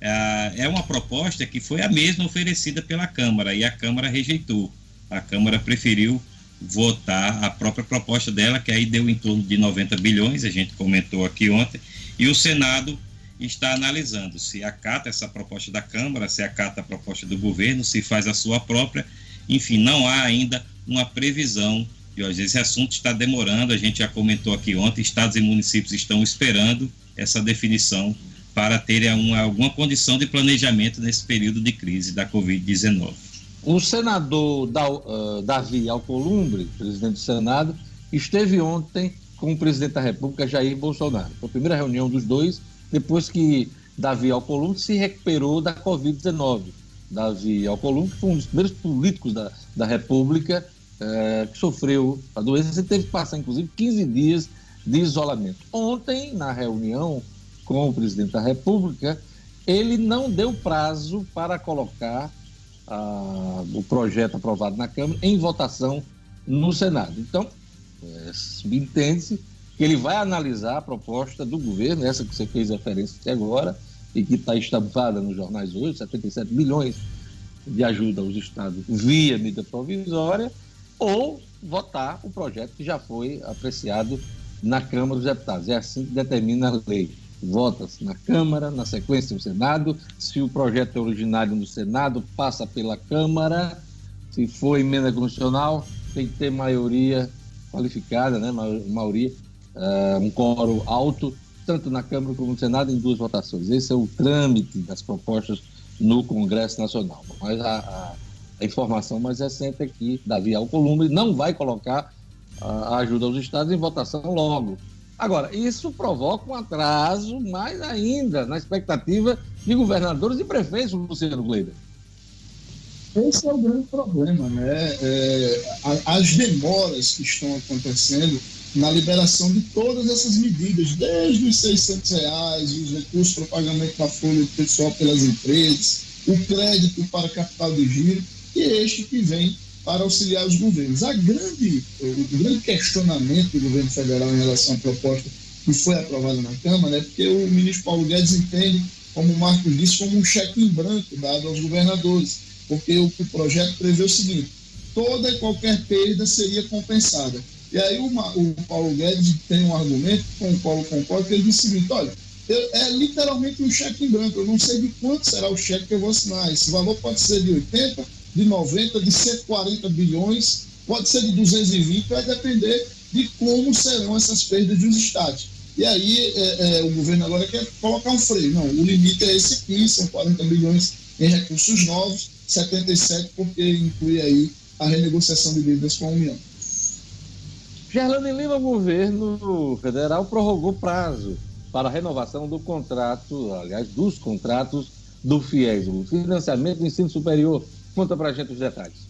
Ah, é uma proposta que foi a mesma oferecida pela Câmara e a Câmara rejeitou. A Câmara preferiu votar a própria proposta dela, que aí deu em torno de 90 bilhões, a gente comentou aqui ontem, e o Senado está analisando se acata essa proposta da Câmara, se acata a proposta do governo, se faz a sua própria. Enfim, não há ainda uma previsão de hoje. Esse assunto está demorando, a gente já comentou aqui ontem, estados e municípios estão esperando essa definição para terem uma, alguma condição de planejamento nesse período de crise da Covid-19. O senador uh, Davi Alcolumbre, presidente do Senado, esteve ontem com o presidente da República, Jair Bolsonaro. Foi a primeira reunião dos dois, depois que Davi Alcolumbre se recuperou da Covid-19. Davi Alcolumbre foi um dos primeiros políticos da, da República é, que sofreu a doença e teve que passar, inclusive, 15 dias de isolamento. Ontem, na reunião com o presidente da República, ele não deu prazo para colocar o projeto aprovado na Câmara em votação no Senado. Então, é, subentende-se que ele vai analisar a proposta do governo, essa que você fez referência até agora, e que está estampada nos jornais hoje, 77 bilhões de ajuda aos estados via medida provisória, ou votar o projeto que já foi apreciado na Câmara dos Deputados. É assim que determina a lei. Vota-se na Câmara, na sequência no Senado. Se o projeto é originário no Senado, passa pela Câmara. Se for emenda constitucional, tem que ter maioria qualificada, né? maioria, uh, um coro alto, tanto na Câmara como no Senado, em duas votações. Esse é o trâmite das propostas no Congresso Nacional. Mas a, a, a informação mais recente é que Davi Alcolumbre não vai colocar a ajuda aos estados em votação logo. Agora, isso provoca um atraso mais ainda na expectativa de governadores e prefeitos, Luciano Gleiber. Esse é o grande problema, né? É, as demoras que estão acontecendo na liberação de todas essas medidas, desde os 600 reais, os recursos para pagamento da folha pessoal pelas empresas, o crédito para capital de giro, e este que vem para auxiliar os governos. A grande, o grande questionamento do governo federal em relação à proposta que foi aprovada na Câmara é porque o ministro Paulo Guedes entende, como o Marcos disse, como um cheque em branco dado aos governadores, porque o, o projeto prevê o seguinte: toda e qualquer perda seria compensada. E aí o, Paulo Guedes tem um argumento com o qual eu concordo, que ele diz o seguinte, olha, é literalmente um cheque em branco, eu não sei de quanto será o cheque que eu vou assinar. Esse valor pode ser de 80, de 90, de 140 bilhões, pode ser de 220, vai depender de como serão essas perdas dos estados. E aí é, é, o governo agora quer colocar um freio. Não, o limite é esse aqui, são 40 bilhões em recursos novos, 77 porque inclui aí a renegociação de dívidas com a União. Gerlane Lima, o governo federal prorrogou prazo para a renovação do contrato, aliás, dos contratos do FIES, o financiamento do ensino superior. Conta para a gente os detalhes.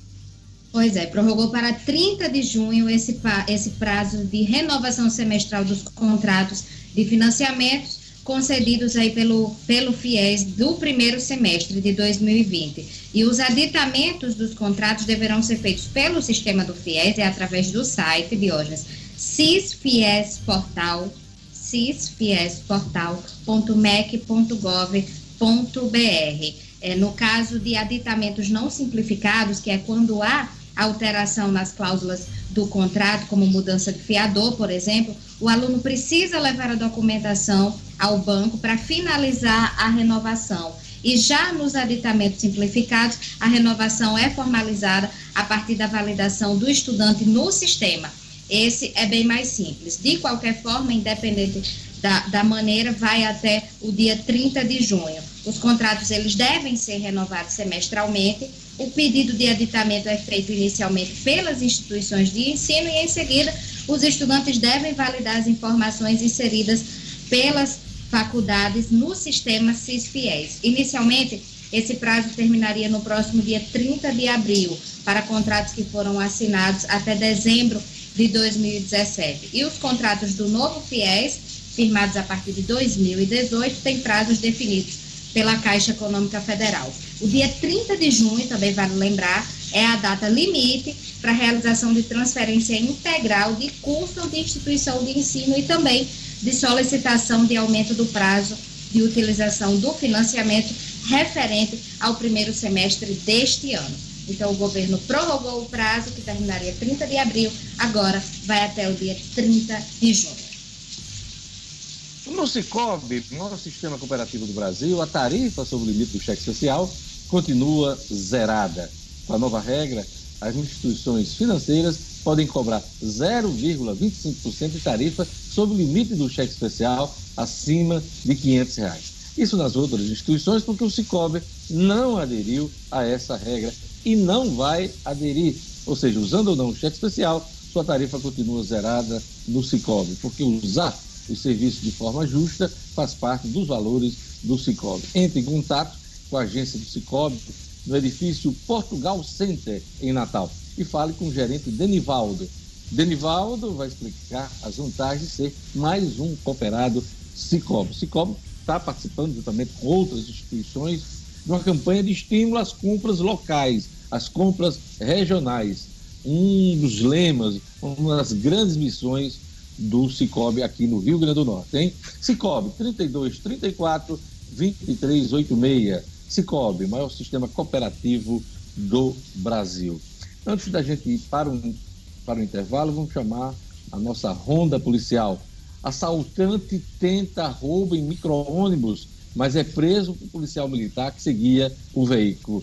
Pois é, prorrogou para 30 de junho esse, esse prazo de renovação semestral dos contratos de financiamentos concedidos aí pelo, pelo FIES do primeiro semestre de 2020. E os aditamentos dos contratos deverão ser feitos pelo sistema do FIES e através do site, Diógenes, cisfiesportal, cisfiesportal.mec.gov.br. É, no caso de aditamentos não simplificados, que é quando há alteração nas cláusulas do contrato, como mudança de fiador, por exemplo, o aluno precisa levar a documentação ao banco para finalizar a renovação. E já nos aditamentos simplificados, a renovação é formalizada a partir da validação do estudante no sistema. Esse é bem mais simples. De qualquer forma, independente da, da maneira, vai até o dia 30 de junho. Os contratos eles devem ser renovados semestralmente. O pedido de aditamento é feito inicialmente pelas instituições de ensino e, em seguida, os estudantes devem validar as informações inseridas pelas faculdades no sistema CIS-FIES. Inicialmente, esse prazo terminaria no próximo dia 30 de abril, para contratos que foram assinados até dezembro de 2017. E os contratos do novo FIES, firmados a partir de 2018, têm prazos definidos pela Caixa Econômica Federal. O dia 30 de junho, também vale lembrar, é a data limite para realização de transferência integral de curso de instituição de ensino e também de solicitação de aumento do prazo de utilização do financiamento referente ao primeiro semestre deste ano. Então, o governo prorrogou o prazo, que terminaria 30 de abril, agora vai até o dia 30 de junho. No Cicobi, no Sistema Cooperativo do Brasil, a tarifa sobre o limite do cheque social continua zerada. Com a nova regra, as instituições financeiras podem cobrar 0,25% de tarifa sobre o limite do cheque especial acima de 500 reais. Isso nas outras instituições, porque o Cicobi não aderiu a essa regra e não vai aderir. Ou seja, usando ou não o cheque especial, sua tarifa continua zerada no Cicobi, porque usar o serviço de forma justa faz parte dos valores do Cicobi. Entre em contato com a agência do Cicobi no edifício Portugal Center, em Natal e fale com o gerente Denivaldo. Denivaldo vai explicar as vantagens de ser mais um cooperado Cicobi. Cicobi está participando juntamente com outras instituições de uma campanha de estímulo às compras locais, às compras regionais. Um dos lemas, uma das grandes missões do Cicobi aqui no Rio Grande do Norte, hein? Cicobi 32 34 23 86. Cicobi, maior sistema cooperativo do Brasil. Antes da gente ir para o, para o intervalo, vamos chamar a nossa ronda policial. Assaltante tenta roubo em micro-ônibus, mas é preso por policial militar que seguia o veículo.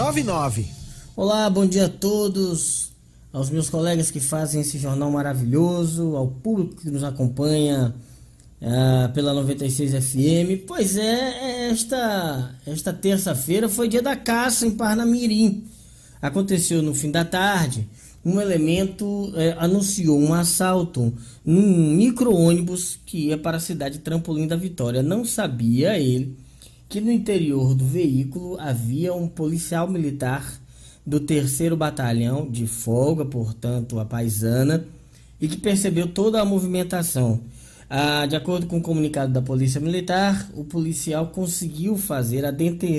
4699. Olá, bom dia a todos aos meus colegas que fazem esse jornal maravilhoso, ao público que nos acompanha uh, pela 96 FM. Pois é, esta, esta terça-feira foi dia da caça em Parnamirim. Aconteceu no fim da tarde. Um elemento eh, anunciou um assalto num micro-ônibus que ia para a cidade Trampolim da Vitória. Não sabia ele que no interior do veículo havia um policial militar do terceiro batalhão de folga, portanto a paisana, e que percebeu toda a movimentação. Ah, de acordo com o comunicado da Polícia Militar, o policial conseguiu fazer a,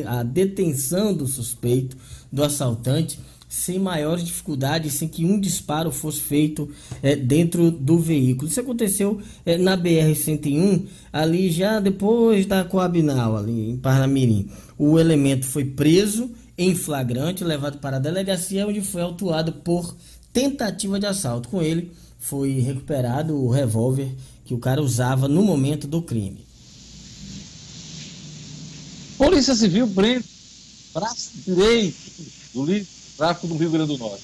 a detenção do suspeito, do assaltante, sem maiores dificuldades, sem que um disparo fosse feito é, dentro do veículo. Isso aconteceu é, na BR-101, ali já depois da Coabinal, ali em Parnamirim. O elemento foi preso em flagrante, levado para a delegacia, onde foi autuado por tentativa de assalto. Com ele foi recuperado o revólver que o cara usava no momento do crime. Polícia Civil prende braço direito do líder tráfico do Rio Grande do Norte.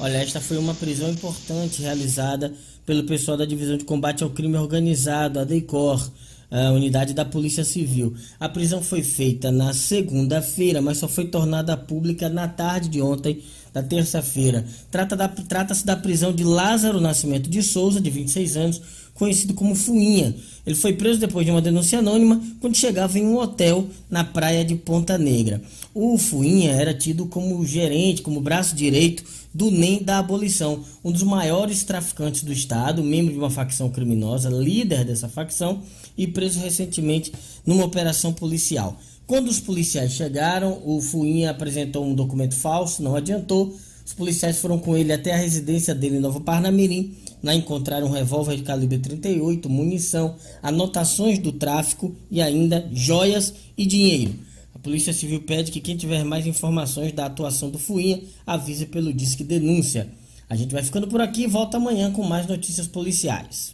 Olha, esta foi uma prisão importante realizada pelo pessoal da Divisão de Combate ao Crime Organizado, a DEICOR, a unidade da Polícia Civil. A prisão foi feita na segunda-feira, mas só foi tornada pública na tarde de ontem, da terça-feira. Trata-se da, trata da prisão de Lázaro Nascimento de Souza, de 26 anos, conhecido como Fuinha. Ele foi preso depois de uma denúncia anônima quando chegava em um hotel na praia de Ponta Negra. O Fuinha era tido como gerente, como braço direito do NEM da abolição, um dos maiores traficantes do estado, membro de uma facção criminosa, líder dessa facção e preso recentemente numa operação policial. Quando os policiais chegaram, o Fuinha apresentou um documento falso, não adiantou. Os policiais foram com ele até a residência dele em Nova Parnamirim Lá encontraram um revólver de calibre 38, munição, anotações do tráfico e ainda joias e dinheiro. A Polícia Civil pede que quem tiver mais informações da atuação do Fuinha avise pelo Disque Denúncia. A gente vai ficando por aqui e volta amanhã com mais notícias policiais.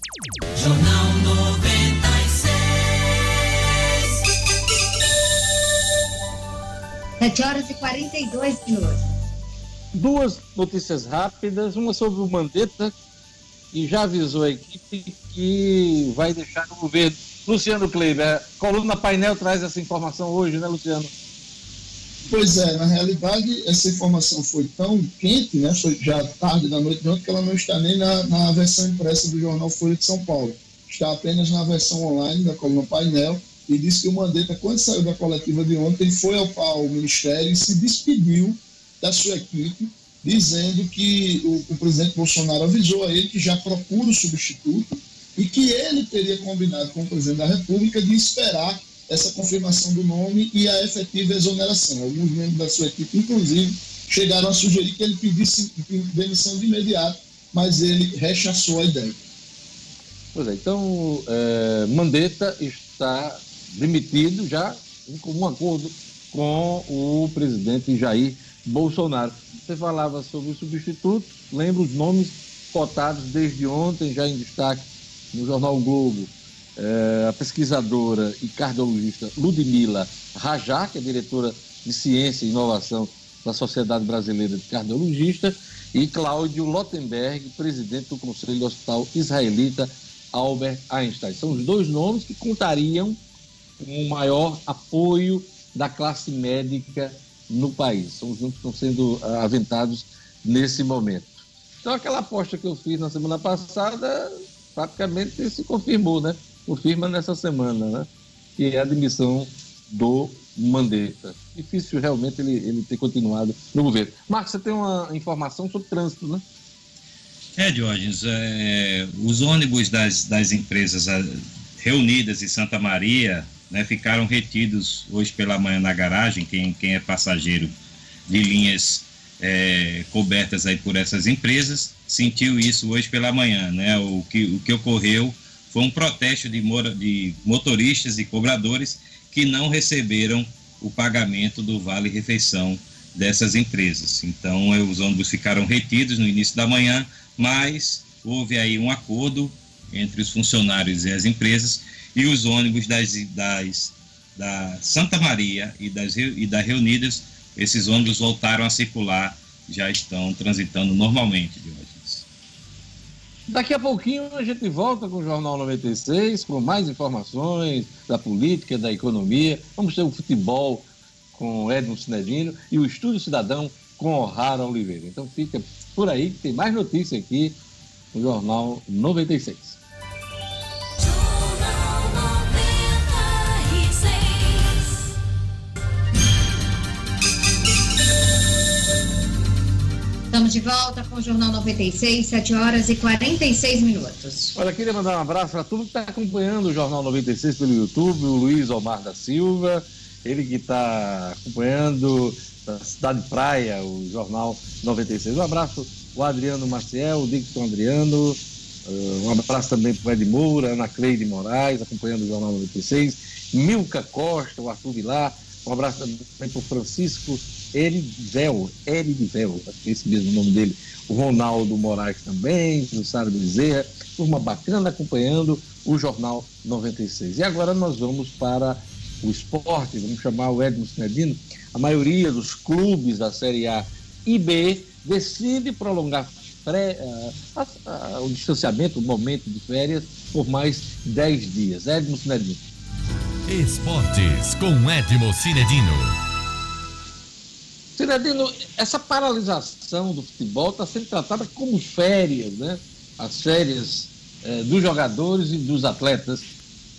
Jornal 96. 7 horas e 42 minutos. Duas notícias rápidas, uma sobre o Mandetta, e já avisou a equipe que vai deixar o governo. Luciano Kleiber, coluna painel traz essa informação hoje, né, Luciano? Pois é, na realidade, essa informação foi tão quente, né? Foi já tarde da noite de ontem, que ela não está nem na, na versão impressa do jornal Folha de São Paulo. Está apenas na versão online da coluna painel e disse que o Mandetta, quando saiu da coletiva de ontem, foi ao, ao Ministério e se despediu da sua equipe dizendo que o, o, presidente Bolsonaro avisou a ele que já procura o substituto e que ele teria combinado com o presidente da República de esperar essa confirmação do nome e a efetiva exoneração. Alguns membros da sua equipe, inclusive, chegaram a sugerir que ele pedisse demissão de imediato, mas ele rechaçou a ideia. Pois é, então é, Mandetta está demitido já em comum acordo com o presidente Jair Bolsonaro. Você falava sobre o substituto, lembra os nomes cotados desde ontem, já em destaque no Jornal Globo. É, a pesquisadora e cardiologista Ludmila Rajá, que é diretora de Ciência e Inovação da Sociedade Brasileira de Cardiologista, e Cláudio Lottenberg, presidente do Conselho Hospital Israelita Albert Einstein. São os dois nomes que contariam o maior apoio da classe médica no país. São os que estão sendo ah, aventados nesse momento. Então, aquela aposta que eu fiz na semana passada praticamente se confirmou, né? Confirma nessa semana, né? Que é a admissão do Mandetta. Difícil realmente ele, ele ter continuado no governo. Marcos, você tem uma informação sobre trânsito, né? É, Diógenes, é, os ônibus das, das empresas ah, reunidas em Santa Maria né, ficaram retidos hoje pela manhã na garagem, quem, quem é passageiro de linhas é, cobertas aí por essas empresas, sentiu isso hoje pela manhã, né, o que, o que ocorreu foi um protesto de, mora, de motoristas e cobradores que não receberam o pagamento do Vale Refeição dessas empresas. Então, é, os ônibus ficaram retidos no início da manhã, mas houve aí um acordo entre os funcionários e as empresas e os ônibus das, das da Santa Maria e das e da Reunidas, esses ônibus voltaram a circular, já estão transitando normalmente, Diógenes. Daqui a pouquinho a gente volta com o Jornal 96, com mais informações da política, da economia. Vamos ter o futebol com Edmo Cinedino e o Estúdio Cidadão com O'Hara Oliveira. Então fica por aí que tem mais notícia aqui no Jornal 96. De volta com o Jornal 96, 7 horas e 46 minutos. Olha, queria mandar um abraço para todo que está acompanhando o Jornal 96 pelo YouTube, o Luiz Omar da Silva, ele que está acompanhando da Cidade Praia, o Jornal 96. Um abraço o Adriano Maciel, o Dixon Adriano, uh, um abraço também para o Ed Moura, Ana Cleide Moraes, acompanhando o Jornal 96, Milka Costa, o Arthur Vilar, um abraço também para o Francisco Erivel, Erivel, esse mesmo nome dele, o Ronaldo Moraes também, o Sário Bezerra, turma bacana acompanhando o Jornal 96. E agora nós vamos para o esporte, vamos chamar o Edmo Sinedino. A maioria dos clubes da Série A e B decide prolongar pré, uh, o distanciamento, o momento de férias, por mais 10 dias. Edmo Sinedino. Esportes com Edmo Cinedino. Cidadino, essa paralisação do futebol está sendo tratada como férias, né? As férias eh, dos jogadores e dos atletas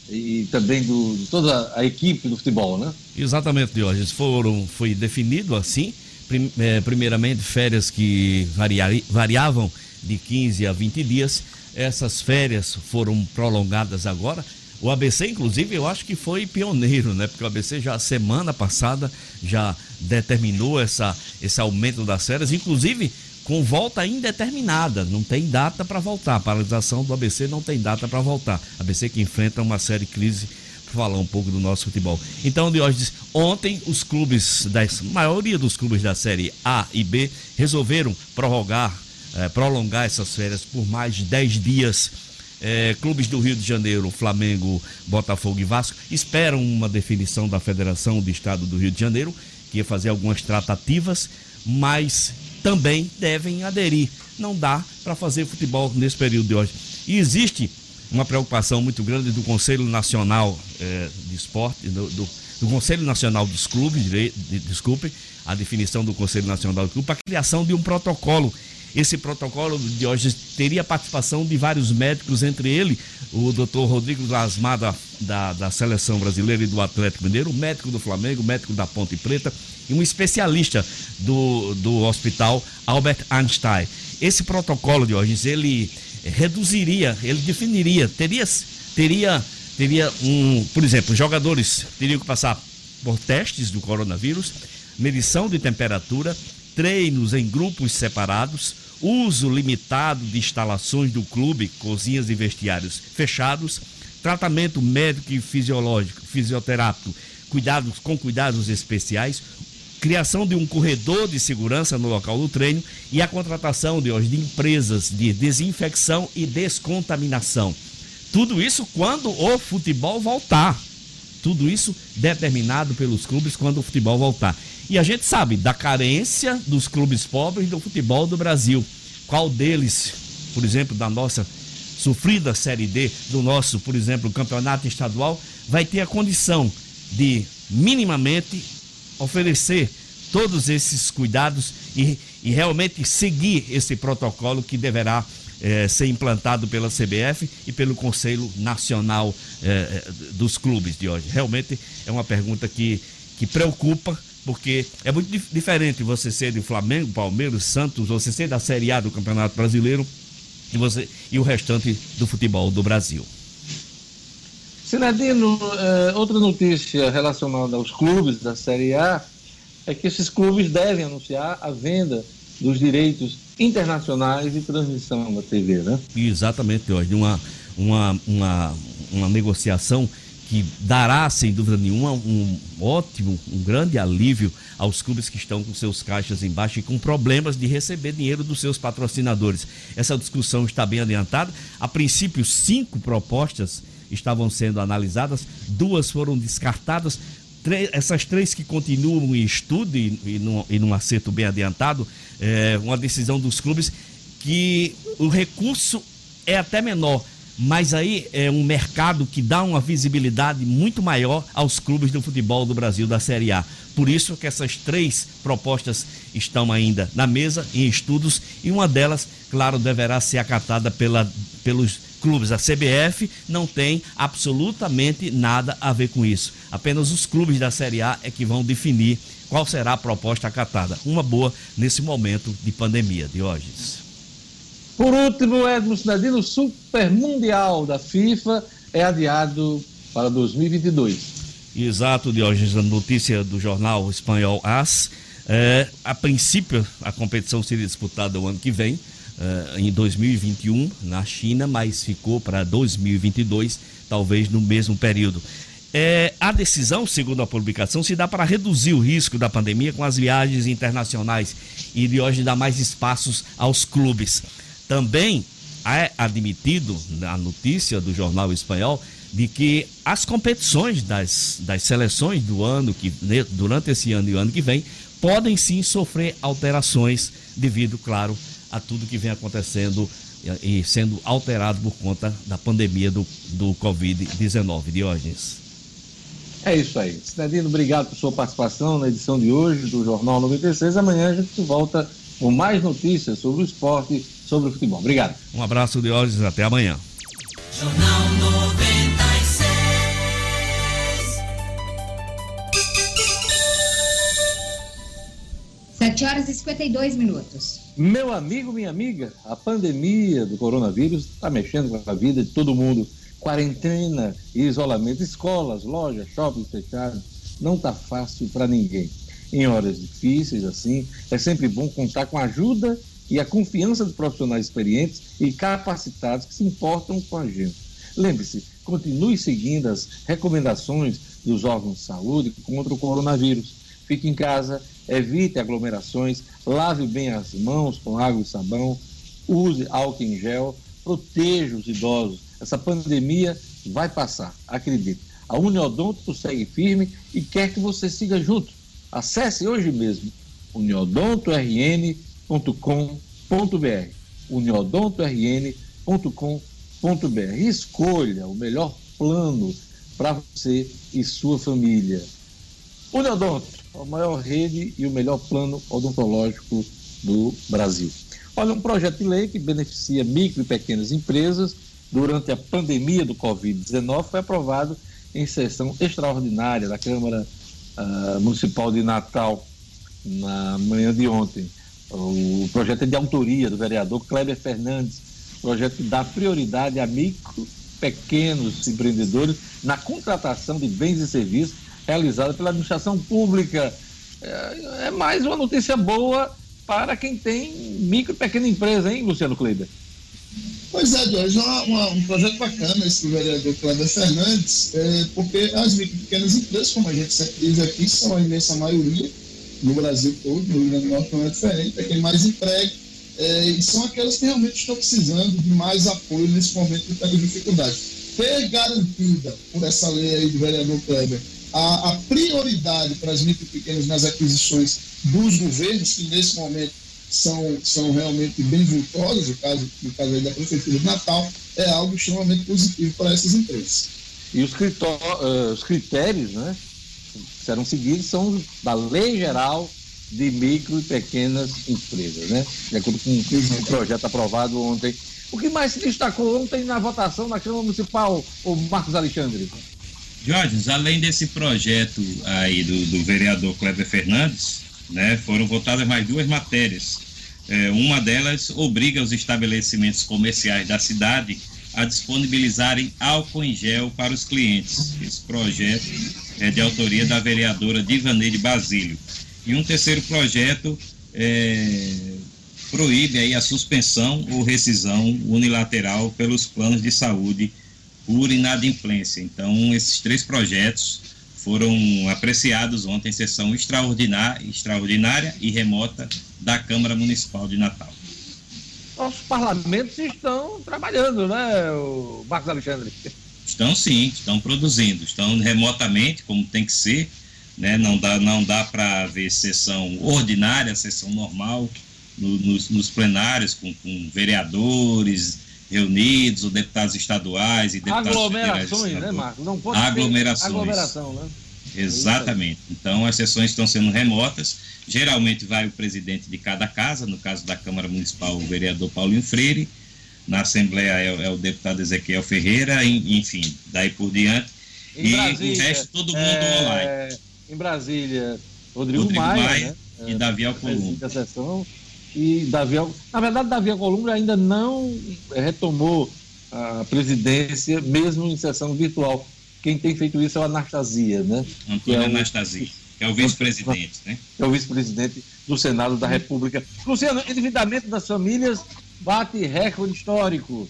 e também do, de toda a equipe do futebol, né? Exatamente, Diógenes. Foram, foi definido assim, prim, eh, primeiramente férias que variari, variavam de 15 a 20 dias. Essas férias foram prolongadas agora o ABC, inclusive, eu acho que foi pioneiro, né? Porque o ABC já semana passada já determinou essa, esse aumento das férias, inclusive com volta indeterminada, não tem data para voltar. A paralisação do ABC não tem data para voltar. ABC que enfrenta uma série de crise falar um pouco do nosso futebol. Então, Diógenes, ontem os clubes, da maioria dos clubes da série A e B resolveram prorrogar, eh, prolongar essas férias por mais de 10 dias é, clubes do Rio de Janeiro, Flamengo, Botafogo e Vasco, esperam uma definição da Federação do Estado do Rio de Janeiro, que ia fazer algumas tratativas, mas também devem aderir. Não dá para fazer futebol nesse período de hoje. E existe uma preocupação muito grande do Conselho Nacional é, de Esporte, do, do, do, Conselho Nacional dos Clubes, de, de, desculpe, a definição do Conselho Nacional do Clube, para a criação de um protocolo esse protocolo de hoje teria participação de vários médicos, entre ele o doutor Rodrigo Lasmar da, da, da, Seleção Brasileira e do Atlético Mineiro, médico do Flamengo, médico da Ponte Preta e um especialista do, do Hospital Albert Einstein. Esse protocolo de hoje, ele reduziria, ele definiria, teria, teria, teria um, por exemplo, jogadores teriam que passar por testes do coronavírus, medição de temperatura, treinos em grupos separados, uso limitado de instalações do clube, cozinhas e vestiários fechados, tratamento médico e fisiológico, fisioterápico, cuidados com cuidados especiais, criação de um corredor de segurança no local do treino e a contratação de de empresas de desinfecção e descontaminação. Tudo isso quando o futebol voltar. Tudo isso determinado pelos clubes quando o futebol voltar. E a gente sabe da carência dos clubes pobres do futebol do Brasil. Qual deles, por exemplo, da nossa sofrida Série D, do nosso, por exemplo, campeonato estadual, vai ter a condição de minimamente oferecer todos esses cuidados e, e realmente seguir esse protocolo que deverá eh, ser implantado pela CBF e pelo Conselho Nacional eh, dos Clubes de hoje. Realmente é uma pergunta que, que preocupa porque é muito dif diferente você ser de Flamengo, Palmeiras, Santos, você ser da Série A do Campeonato Brasileiro e, você, e o restante do futebol do Brasil. Sinadino, é, outra notícia relacionada aos clubes da Série A é que esses clubes devem anunciar a venda dos direitos internacionais de transmissão da TV, né? Exatamente, Jorge. Uma, uma, uma, uma negociação que dará, sem dúvida nenhuma, um ótimo, um grande alívio aos clubes que estão com seus caixas embaixo e com problemas de receber dinheiro dos seus patrocinadores. Essa discussão está bem adiantada. A princípio, cinco propostas estavam sendo analisadas, duas foram descartadas. essas três que continuam em estudo e, e, num, e num acerto bem adiantado, é, uma decisão dos clubes que o recurso é até menor, mas aí é um mercado que dá uma visibilidade muito maior aos clubes do futebol do Brasil da Série A. Por isso que essas três propostas estão ainda na mesa, em estudos, e uma delas, claro, deverá ser acatada pela, pelos clubes. A CBF não tem absolutamente nada a ver com isso. Apenas os clubes da Série A é que vão definir qual será a proposta acatada. Uma boa nesse momento de pandemia, Diógenes. Por último, Edmo Cidadino, o Super Mundial da FIFA é adiado para 2022. Exato, Diógenes, a notícia do jornal espanhol AS. É, a princípio, a competição seria disputada o ano que vem, é, em 2021, na China, mas ficou para 2022, talvez no mesmo período. É, a decisão, segundo a publicação, se dá para reduzir o risco da pandemia com as viagens internacionais e de hoje dar mais espaços aos clubes. Também é admitido na notícia do jornal espanhol de que as competições das, das seleções do ano que durante esse ano e o ano que vem podem sim sofrer alterações devido, claro, a tudo que vem acontecendo e sendo alterado por conta da pandemia do, do Covid-19. Diógenes. É isso aí. Cidadino, obrigado por sua participação na edição de hoje do Jornal 96. Amanhã a gente volta com mais notícias sobre o esporte, sobre o futebol. Obrigado. Um abraço, Diógenes. Até amanhã. Jornal 96. 7 horas e 52 minutos. Meu amigo, minha amiga, a pandemia do coronavírus está mexendo com a vida de todo mundo quarentena e isolamento, escolas, lojas, shoppings fechados, não está fácil para ninguém. Em horas difíceis assim, é sempre bom contar com a ajuda e a confiança de profissionais experientes e capacitados que se importam com a gente. Lembre-se, continue seguindo as recomendações dos órgãos de saúde contra o coronavírus. Fique em casa, evite aglomerações, lave bem as mãos com água e sabão, use álcool em gel, proteja os idosos essa pandemia vai passar, acredite. A Uniodonto segue firme e quer que você siga junto. Acesse hoje mesmo uniodontorn.com.br uniodontorn.com.br Escolha o melhor plano para você e sua família. Uniodonto, a maior rede e o melhor plano odontológico do Brasil. Olha, um projeto de lei que beneficia micro e pequenas empresas durante a pandemia do Covid-19 foi aprovado em sessão extraordinária da Câmara uh, Municipal de Natal na manhã de ontem. O projeto é de autoria do vereador Kleber Fernandes, projeto que dá prioridade a micro, pequenos empreendedores na contratação de bens e serviços realizada pela administração pública. É, é mais uma notícia boa para quem tem micro e pequena empresa, hein, Luciano Kleber? Pois é, Jorge, é um projeto bacana esse do vereador Cláudio Fernandes, é, porque as micro pequenas empresas, como a gente sempre diz aqui, são a imensa maioria no Brasil todo, no Rio Grande do Norte não é diferente, é quem mais emprega, é, e são aquelas que realmente estão precisando de mais apoio nesse momento está com dificuldade. Ter garantida por essa lei aí do vereador Kleber a, a prioridade para as micro pequenas nas aquisições dos governos, que nesse momento são, são realmente bem vultosas, no caso, no caso aí da Prefeitura de Natal, é algo extremamente positivo para essas empresas. E os, uh, os critérios né, serão seguidos são da Lei Geral de Micro e Pequenas Empresas, né? De acordo com o projeto aprovado ontem. O que mais se destacou ontem na votação na Câmara Municipal, o Marcos Alexandre? Jorge, além desse projeto aí do, do vereador Kleber Fernandes, né, foram votadas mais duas matérias. É, uma delas obriga os estabelecimentos comerciais da cidade a disponibilizarem álcool em gel para os clientes. Esse projeto é de autoria da vereadora Divaneide Basílio. E um terceiro projeto é, proíbe aí a suspensão ou rescisão unilateral pelos planos de saúde por inadimplência. Então, esses três projetos foram apreciados ontem em sessão extraordinária, extraordinária e remota da Câmara Municipal de Natal. Nossos parlamentos estão trabalhando, né, o Marcos Alexandre? Estão sim, estão produzindo, estão remotamente, como tem que ser, né? não dá, não dá para ver sessão ordinária, sessão normal, no, nos, nos, plenários, com, com vereadores, reunidos, ou deputados estaduais e deputados Aglomerações, né, Marcos? Não pode Aglomerações. aglomeração, né? Exatamente. Então, as sessões estão sendo remotas. Geralmente vai o presidente de cada casa, no caso da Câmara Municipal, o vereador Paulinho Freire, na Assembleia é, é o deputado Ezequiel Ferreira, enfim, daí por diante. Em e Brasília, o resto, todo mundo é... online. Em Brasília, Rodrigo, Rodrigo Maia, Maia né? e é, Davi Alcolumbre e Davi, na verdade, Davi Alcolumbre ainda não retomou a presidência, mesmo em sessão virtual. Quem tem feito isso é o Anastasia, né? Antônio é Anastasia, que é o vice-presidente, né? É o vice-presidente do Senado da República. Luciano, endividamento das famílias bate recorde histórico.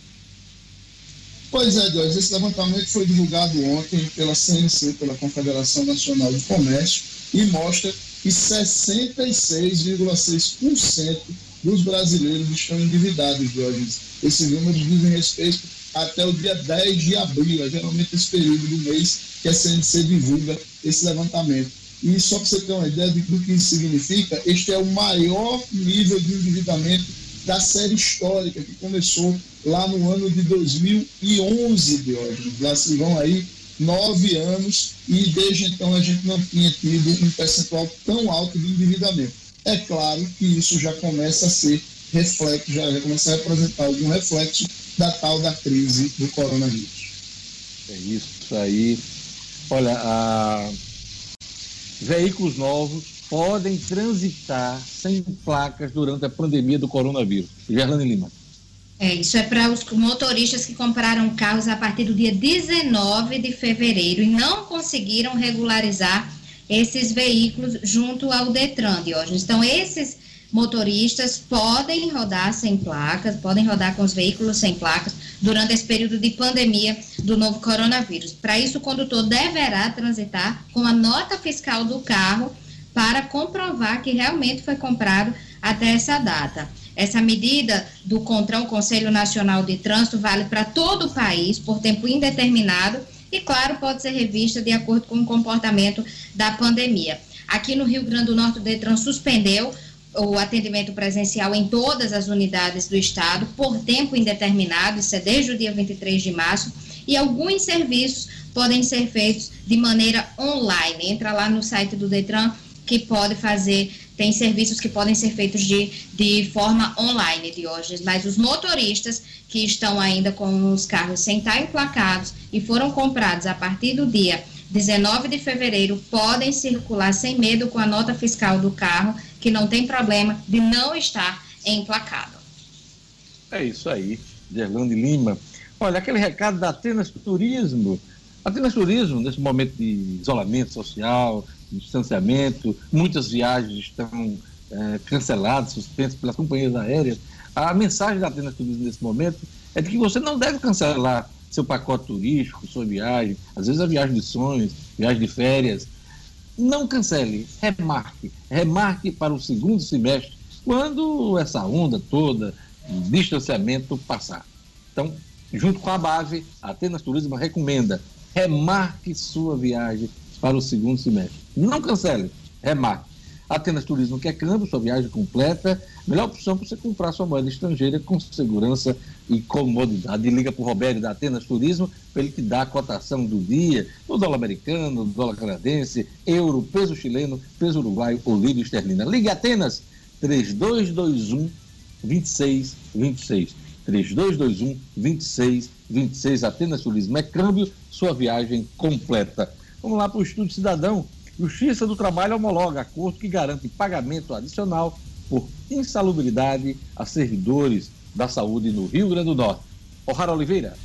Pois é, Deus, esse levantamento foi divulgado ontem pela CNC, pela Confederação Nacional de Comércio, e mostra que 66,6% dos brasileiros estão endividados, Diógenes. Esses números dizem respeito até o dia 10 de abril, é geralmente esse período do mês que a CNC divulga esse levantamento. E só para você ter uma ideia do que isso significa, este é o maior nível de endividamento da série histórica, que começou lá no ano de 2011, Diógenes. Lá se vão aí nove anos e desde então a gente não tinha tido um percentual tão alto de endividamento. É claro que isso já começa a ser reflexo, já, já começa a representar algum reflexo da tal da crise do coronavírus. É isso aí. Olha, a... veículos novos podem transitar sem placas durante a pandemia do coronavírus. Gerlane Lima. É, isso é para os motoristas que compraram carros a partir do dia 19 de fevereiro e não conseguiram regularizar esses veículos junto ao Detran, Diógenes. Então, esses motoristas podem rodar sem placas, podem rodar com os veículos sem placas durante esse período de pandemia do novo coronavírus. Para isso, o condutor deverá transitar com a nota fiscal do carro para comprovar que realmente foi comprado até essa data. Essa medida do CONTRAN, Conselho Nacional de Trânsito, vale para todo o país por tempo indeterminado e, claro, pode ser revista de acordo com o comportamento da pandemia. Aqui no Rio Grande do Norte, o Detran suspendeu o atendimento presencial em todas as unidades do estado por tempo indeterminado, isso é desde o dia 23 de março, e alguns serviços podem ser feitos de maneira online. Entra lá no site do Detran que pode fazer tem serviços que podem ser feitos de, de forma online de hoje, mas os motoristas que estão ainda com os carros sem estar emplacados e foram comprados a partir do dia 19 de fevereiro podem circular sem medo com a nota fiscal do carro, que não tem problema de não estar emplacado. É isso aí, Gerlande Lima. Olha, aquele recado da Atenas Turismo. Atenas Turismo, nesse momento de isolamento social, distanciamento, muitas viagens estão é, canceladas, suspensas pelas companhias aéreas. A mensagem da Atenas Turismo nesse momento é de que você não deve cancelar seu pacote turístico, sua viagem, às vezes a viagem de sonhos, viagem de férias. Não cancele, remarque, remarque para o segundo semestre, quando essa onda toda distanciamento passar. Então, junto com a base, a Atenas Turismo recomenda remarque sua viagem para o segundo semestre. Não cancele, remarque. Atenas Turismo quer câmbio, sua viagem completa. Melhor opção para você comprar sua moeda estrangeira com segurança e comodidade. Liga para o Roberto da Atenas Turismo para ele te dar a cotação do dia, o dólar americano, o dólar canadense, euro, peso chileno, peso uruguaio ou livre esterlina. Ligue Atenas 3221 2626. 3221 2626. Atenas Turismo é câmbio, sua viagem completa. Vamos lá para o Estúdio Cidadão. Justiça do Trabalho homologa acordo que garante pagamento adicional por insalubridade a servidores da saúde no Rio Grande do Norte. O'Hara Oliveira.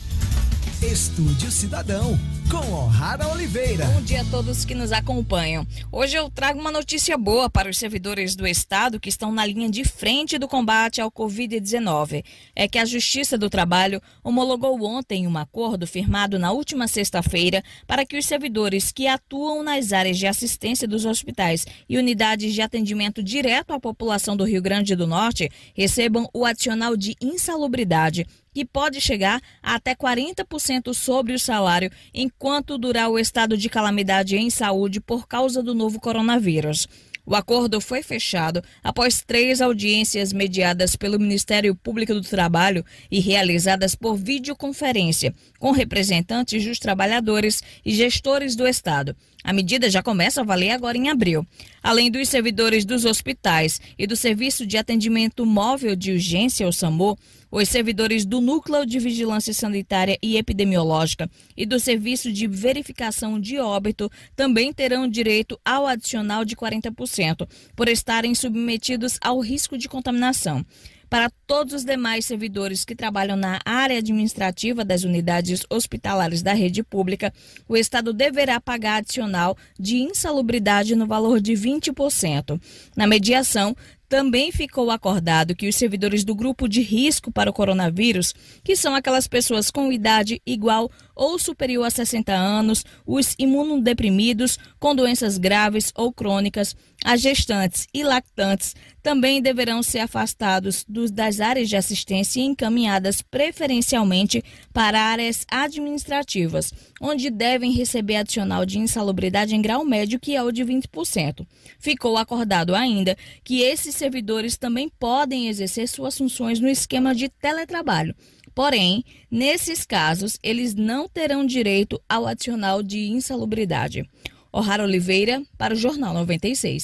Estúdio Cidadão, com O'Hara Oliveira. Bom dia a todos que nos acompanham. Hoje eu trago uma notícia boa para os servidores do Estado que estão na linha de frente do combate ao Covid-19. É que a Justiça do Trabalho homologou ontem um acordo firmado na última sexta-feira para que os servidores que atuam nas áreas de assistência dos hospitais e unidades de atendimento direto à população do Rio Grande do Norte recebam o adicional de insalubridade que pode chegar a até 40% sobre o salário enquanto durar o estado de calamidade em saúde por causa do novo coronavírus. O acordo foi fechado após três audiências mediadas pelo Ministério Público do Trabalho e realizadas por videoconferência com representantes dos trabalhadores e gestores do Estado. A medida já começa a valer agora em abril. Além dos servidores dos hospitais e do Serviço de Atendimento Móvel de Urgência, o SAMU, os servidores do Núcleo de Vigilância Sanitária e Epidemiológica e do Serviço de Verificação de Óbito também terão direito ao adicional de 40%, por estarem submetidos ao risco de contaminação. Para todos os demais servidores que trabalham na área administrativa das unidades hospitalares da rede pública, o Estado deverá pagar adicional de insalubridade no valor de 20%. Na mediação, também ficou acordado que os servidores do grupo de risco para o coronavírus, que são aquelas pessoas com idade igual ou superior a 60 anos, os imunodeprimidos com doenças graves ou crônicas, as gestantes e lactantes, também deverão ser afastados dos, das áreas de assistência e encaminhadas preferencialmente para áreas administrativas, onde devem receber adicional de insalubridade em grau médio, que é o de 20%. Ficou acordado ainda que esses servidores também podem exercer suas funções no esquema de teletrabalho Porém, nesses casos, eles não terão direito ao adicional de insalubridade. O'Hara Oliveira, para o Jornal 96.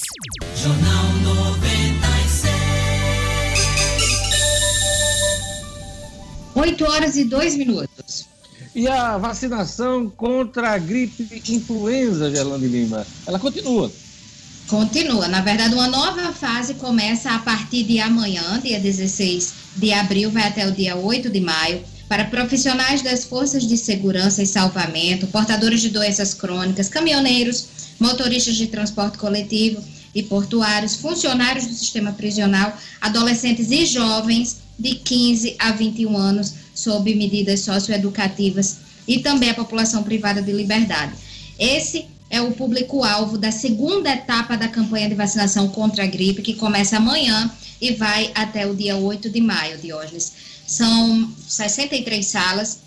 Jornal 96. 8 horas e 2 minutos. E a vacinação contra a gripe influenza, Gerlando Lima, ela continua. Continua. Na verdade, uma nova fase começa a partir de amanhã, dia 16 de abril, vai até o dia 8 de maio, para profissionais das forças de segurança e salvamento, portadores de doenças crônicas, caminhoneiros, motoristas de transporte coletivo e portuários, funcionários do sistema prisional, adolescentes e jovens de 15 a 21 anos, sob medidas socioeducativas e também a população privada de liberdade. Esse é o público-alvo da segunda etapa da campanha de vacinação contra a gripe, que começa amanhã e vai até o dia 8 de maio, Diógenes. São 63 salas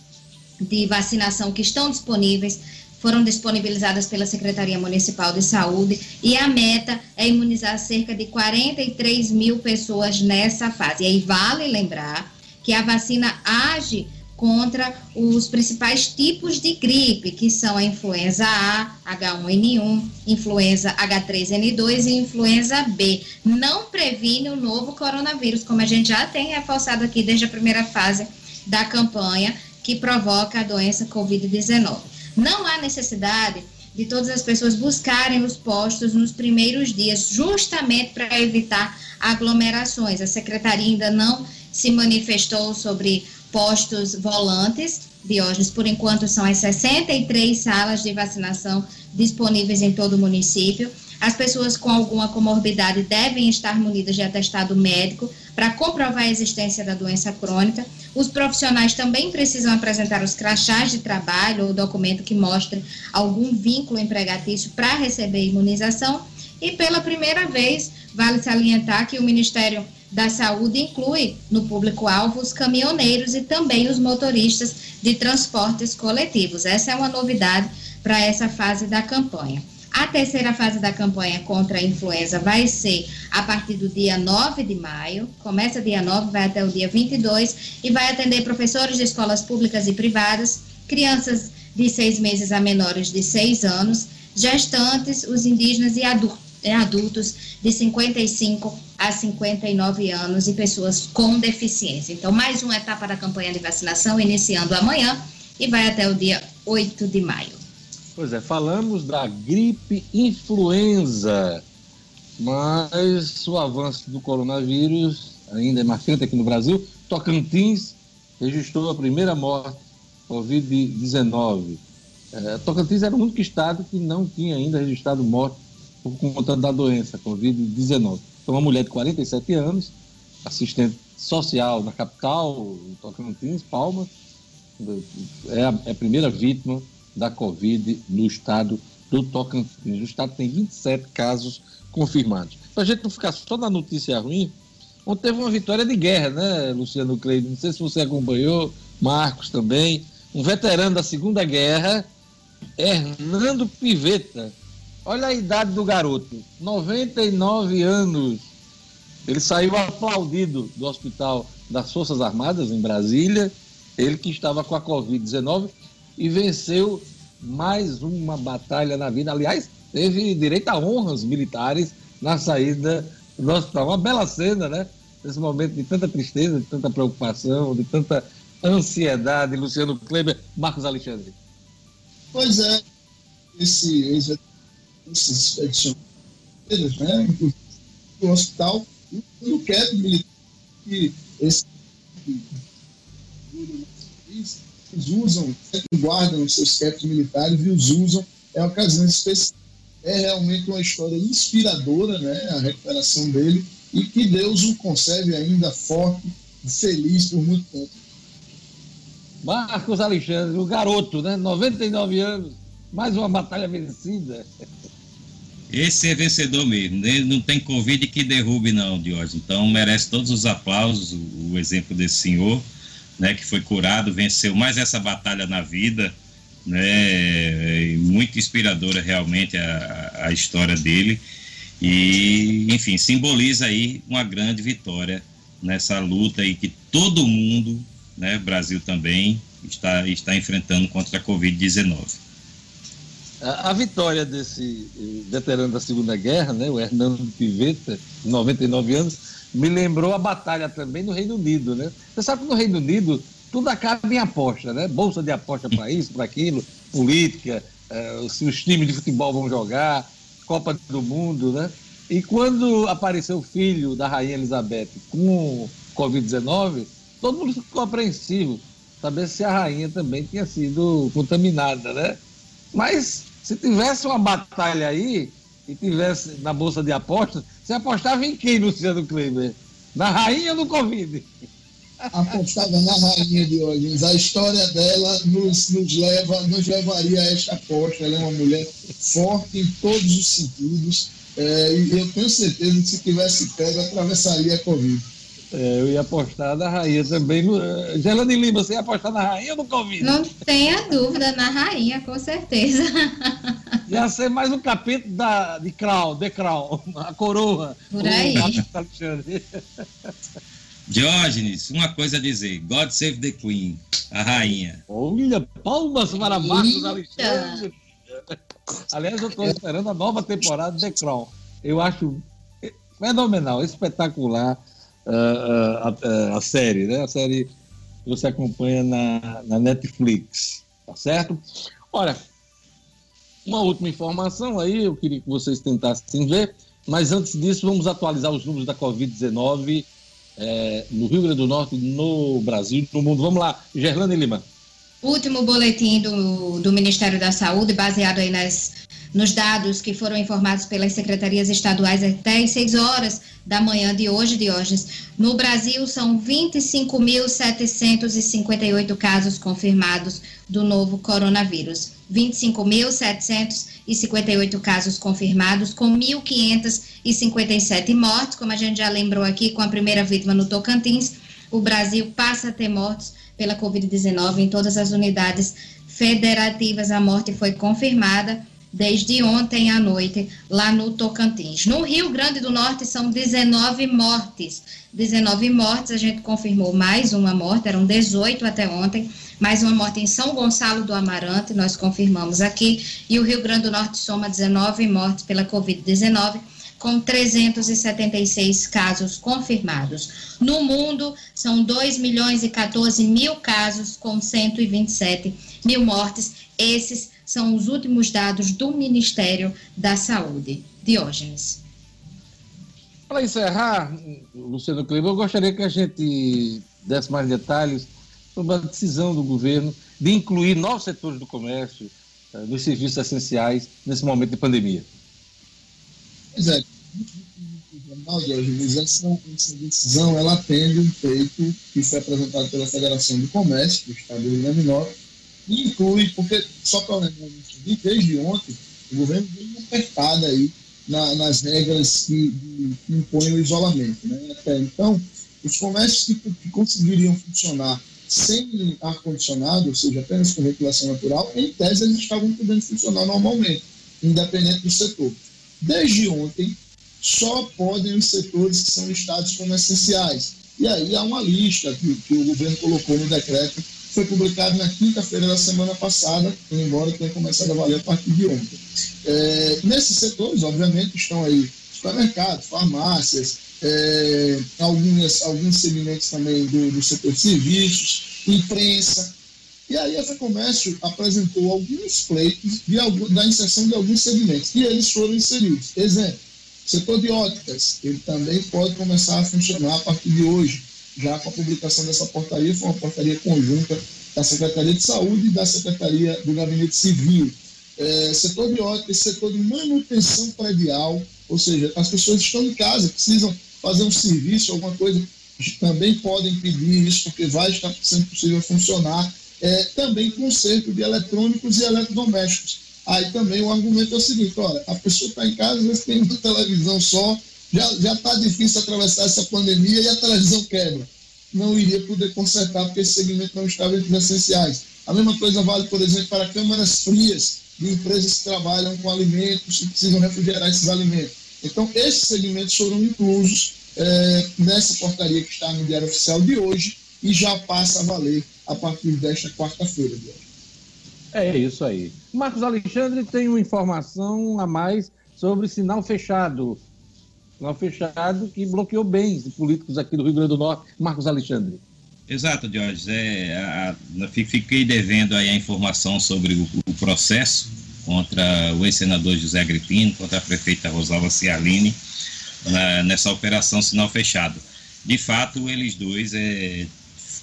de vacinação que estão disponíveis, foram disponibilizadas pela Secretaria Municipal de Saúde e a meta é imunizar cerca de 43 mil pessoas nessa fase. E aí vale lembrar que a vacina age contra os principais tipos de gripe, que são a influenza A, H1N1, influenza H3N2 e influenza B. Não previne o novo coronavírus, como a gente já tem reforçado aqui desde a primeira fase da campanha, que provoca a doença Covid-19. Não há necessidade de todas as pessoas buscarem os postos nos primeiros dias, justamente para evitar aglomerações. A secretaria ainda não se manifestou sobre postos volantes. Diógenes, por enquanto, são as 63 salas de vacinação disponíveis em todo o município. As pessoas com alguma comorbidade devem estar munidas de atestado médico para comprovar a existência da doença crônica. Os profissionais também precisam apresentar os crachás de trabalho ou documento que mostre algum vínculo empregatício para receber imunização. E pela primeira vez, vale salientar que o Ministério da Saúde inclui no público-alvo os caminhoneiros e também os motoristas de transportes coletivos. Essa é uma novidade para essa fase da campanha. A terceira fase da campanha contra a influenza vai ser a partir do dia 9 de maio, começa dia 9, vai até o dia 22, e vai atender professores de escolas públicas e privadas, crianças de seis meses a menores de seis anos, gestantes, os indígenas e adultos de 55 a 59 anos e pessoas com deficiência. Então, mais uma etapa da campanha de vacinação iniciando amanhã e vai até o dia 8 de maio. Pois é, falamos da gripe influenza, mas o avanço do coronavírus ainda é marcante aqui no Brasil. Tocantins registrou a primeira morte Covid-19. É, Tocantins era o único estado que não tinha ainda registrado morte por conta da doença Covid-19. Então, uma mulher de 47 anos, assistente social na capital, Tocantins, Palmas, é a, é a primeira vítima da Covid no estado do Tocantins. O estado tem 27 casos confirmados. Para a gente não ficar só na notícia ruim, ontem teve uma vitória de guerra, né, Luciano Cleide? Não sei se você acompanhou, Marcos também. Um veterano da Segunda Guerra, Hernando Piveta. Olha a idade do garoto, 99 anos. Ele saiu aplaudido do hospital das Forças Armadas em Brasília, ele que estava com a Covid-19 e venceu mais uma batalha na vida. Aliás, teve direito a honras militares na saída do hospital. Uma bela cena, né? Nesse momento de tanta tristeza, de tanta preocupação, de tanta ansiedade. Luciano Kleber, Marcos Alexandre. Pois é, esse, esse, esses expedicioneiros, né? Inclusive, o hospital não quer militar que esse eles usam, guardam os seus CEPs militares e os usam em ocasiões especiais. É realmente uma história inspiradora, né, a recuperação dele, e que Deus o conserve ainda forte e feliz por muito tempo. Marcos Alexandre, o garoto, né, 99 anos, mais uma batalha vencida. Esse é vencedor mesmo, ele não tem Covid que derrube não, Diógenes. Então merece todos os aplausos, o, o exemplo desse senhor né, que foi curado, venceu mais essa batalha na vida, né, muito inspiradora realmente a, a história dele e, enfim, simboliza aí uma grande vitória nessa luta aí que todo mundo né, Brasil também está, está enfrentando contra a Covid-19. A, a, vitória desse eh, veterano da Segunda Guerra, né, o Hernando Pivetta, 99 anos, me lembrou a batalha também no Reino Unido. Né? Você sabe que no Reino Unido tudo acaba em aposta, né? Bolsa de aposta para isso, para aquilo, política, eh, se os times de futebol vão jogar, Copa do Mundo, né? E quando apareceu o filho da Rainha Elizabeth com Covid-19, todo mundo ficou apreensivo, saber se a rainha também tinha sido contaminada, né? Mas se tivesse uma batalha aí e tivesse na bolsa de apostas, você apostava em quem, Luciano Kleber? Na rainha ou no Covid? Apostava na rainha de hoje. A história dela nos, nos, leva, nos levaria a esta aposta. Ela é uma mulher forte em todos os sentidos. É, e eu tenho certeza que se tivesse pego, atravessaria a Covid. É, eu ia apostar na rainha também. No... Gelane Lima, você ia apostar na rainha ou no Covid? Não tenha dúvida, na rainha, com certeza. [LAUGHS] Ia ser mais um capítulo da, de Crown, de Crown, [LAUGHS] a coroa. Por aí. [LAUGHS] Diógenes, uma coisa a dizer: God save the Queen, a rainha. Olha, palmas para Marcos Alexandre. Aliás, eu estou esperando a nova temporada de The Crown. Eu acho fenomenal, espetacular a, a, série, né? A série que você acompanha na, na Netflix, tá certo? Olha, uma última informação aí, eu queria que vocês tentassem ver, mas antes disso, vamos atualizar os números da Covid-19 é, no Rio Grande do Norte, no Brasil, no mundo. Vamos lá, Gerlane Lima. Último boletim do, do Ministério da Saúde, baseado aí nas, nos dados que foram informados pelas secretarias estaduais até às 6 horas da manhã de hoje, Diógenes. No Brasil, são 25.758 casos confirmados do novo coronavírus. 25.758 casos confirmados, com 1.557 mortes, como a gente já lembrou aqui, com a primeira vítima no Tocantins. O Brasil passa a ter mortes pela Covid-19 em todas as unidades federativas. A morte foi confirmada desde ontem à noite lá no Tocantins. No Rio Grande do Norte são 19 mortes. 19 mortes, a gente confirmou mais uma morte, eram 18 até ontem, mais uma morte em São Gonçalo do Amarante, nós confirmamos aqui, e o Rio Grande do Norte soma 19 mortes pela Covid-19 com 376 casos confirmados. No mundo, são 2 milhões e 14 mil casos, com 127 mil mortes. Esses são os últimos dados do Ministério da Saúde. Diógenes. Para encerrar, Luciano Kleber, eu gostaria que a gente desse mais detalhes sobre a decisão do governo de incluir novos setores do comércio eh, nos serviços essenciais nesse momento de pandemia. Pois é, essa, essa decisão ela atende um feito que foi apresentado pela Federação do Comércio do Estado do Rio Grande do Norte inclui, porque, só para lembrar, desde ontem, o governo deu uma apertada aí na, nas regras que, que, impõem o isolamento. Né? Até então, os comércios que, que conseguiriam funcionar sem ar-condicionado, ou seja, apenas com ventilação natural, em tese eles estavam podendo funcionar normalmente, independente do setor. Desde ontem, só podem os setores que são listados como essenciais. E aí há uma lista que, que o governo colocou no decreto foi publicado na quinta-feira da semana passada, embora tenha começado a valer a partir de ontem. É, nesses setores, obviamente, estão aí supermercados, farmácias, é, algumas, alguns segmentos também do, do setor de serviços, imprensa. E aí a FEComércio apresentou alguns pleitos de, da inserção de alguns segmentos, e eles foram inseridos. Exemplo, setor de óticas, ele também pode começar a funcionar a partir de hoje já com a publicação dessa portaria, foi uma portaria conjunta da Secretaria de Saúde e da Secretaria do Gabinete Civil. É, setor de ótica, setor de manutenção predial, ou seja, as pessoas estão em casa, precisam fazer um serviço, alguma coisa, também podem pedir isso, porque vai estar sendo possível funcionar. É, também conserto de eletrônicos e eletrodomésticos. Aí também o argumento é o seguinte: olha, a pessoa está em casa, às vezes tem uma televisão só, já está difícil atravessar essa pandemia e a televisão quebra. Não iria poder consertar porque esse segmento não estava entre os essenciais. A mesma coisa vale, por exemplo, para câmaras frias de empresas que trabalham com alimentos e precisam refrigerar esses alimentos. Então, esses segmentos foram inclusos é, nessa portaria que está no Diário Oficial de hoje e já passa a valer a partir desta quarta-feira, É isso aí. Marcos Alexandre tem uma informação a mais sobre sinal fechado. Sinal fechado que bloqueou bens de políticos aqui do Rio Grande do Norte. Marcos Alexandre. Exato, Jorge. É, a, a, fiquei devendo aí a informação sobre o, o processo contra o ex-senador José Agripino, contra a prefeita Rosalva Cialini, na, nessa operação sinal fechado. De fato, eles dois é,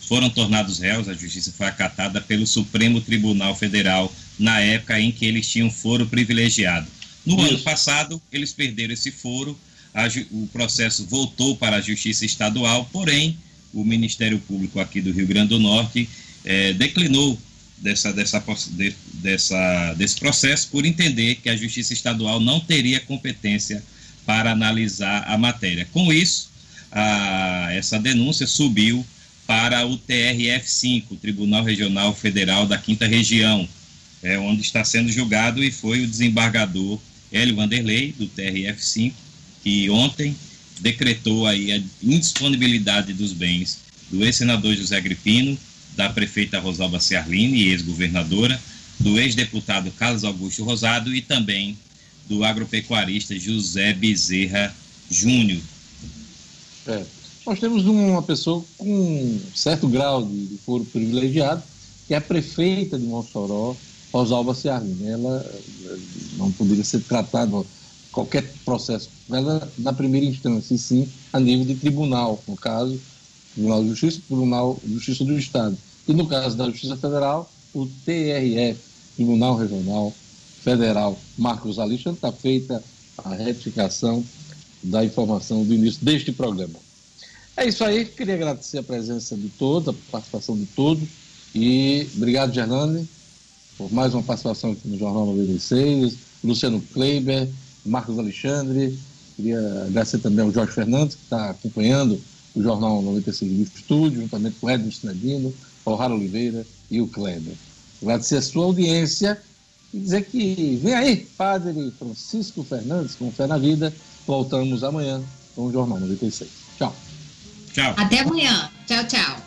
foram tornados réus, a justiça foi acatada pelo Supremo Tribunal Federal na época em que eles tinham foro privilegiado. No Isso. ano passado, eles perderam esse foro, a, o processo voltou para a Justiça Estadual, porém, o Ministério Público aqui do Rio Grande do Norte é, declinou dessa, dessa, de, dessa, desse processo por entender que a Justiça Estadual não teria competência para analisar a matéria. Com isso, a, essa denúncia subiu para o TRF5, Tribunal Regional Federal da Quinta Região, é, onde está sendo julgado e foi o desembargador Hélio Vanderlei, do TRF5, que ontem decretou aí a indisponibilidade dos bens do ex-senador José Agripino, da prefeita Rosalba Ciarline, ex-governadora, do ex-deputado Carlos Augusto Rosado e também do agropecuarista José Bezerra Júnior. É. Nós temos uma pessoa com certo grau de, de foro privilegiado, que é a prefeita de Mossoró, Rosalba Ciarline. Ela eh, não poderia ser tratada qualquer processo na primeira instância, e sim a nível de tribunal, no caso, Tribunal de Justiça, Tribunal de Justiça do Estado. E no caso da Justiça Federal, o TRF, Tribunal Regional Federal Marcos Alexandre, está feita a retificação da informação do início deste programa. É isso aí, queria agradecer a presença de todos, a participação de todos. E obrigado, Gerlane, por mais uma participação aqui no Jornal 96. Luciano Kleiber, Marcos Alexandre. Queria agradecer também ao Jorge Fernandes, que está acompanhando o Jornal 96 do Estúdio, juntamente com o Edson Sinedino, o Rara Oliveira e o Kleber. Agradecer a sua audiência e dizer que vem aí, Padre Francisco Fernandes, com Fé na Vida. Voltamos amanhã com o Jornal 96. Tchau. Tchau. Até amanhã. Tchau, tchau.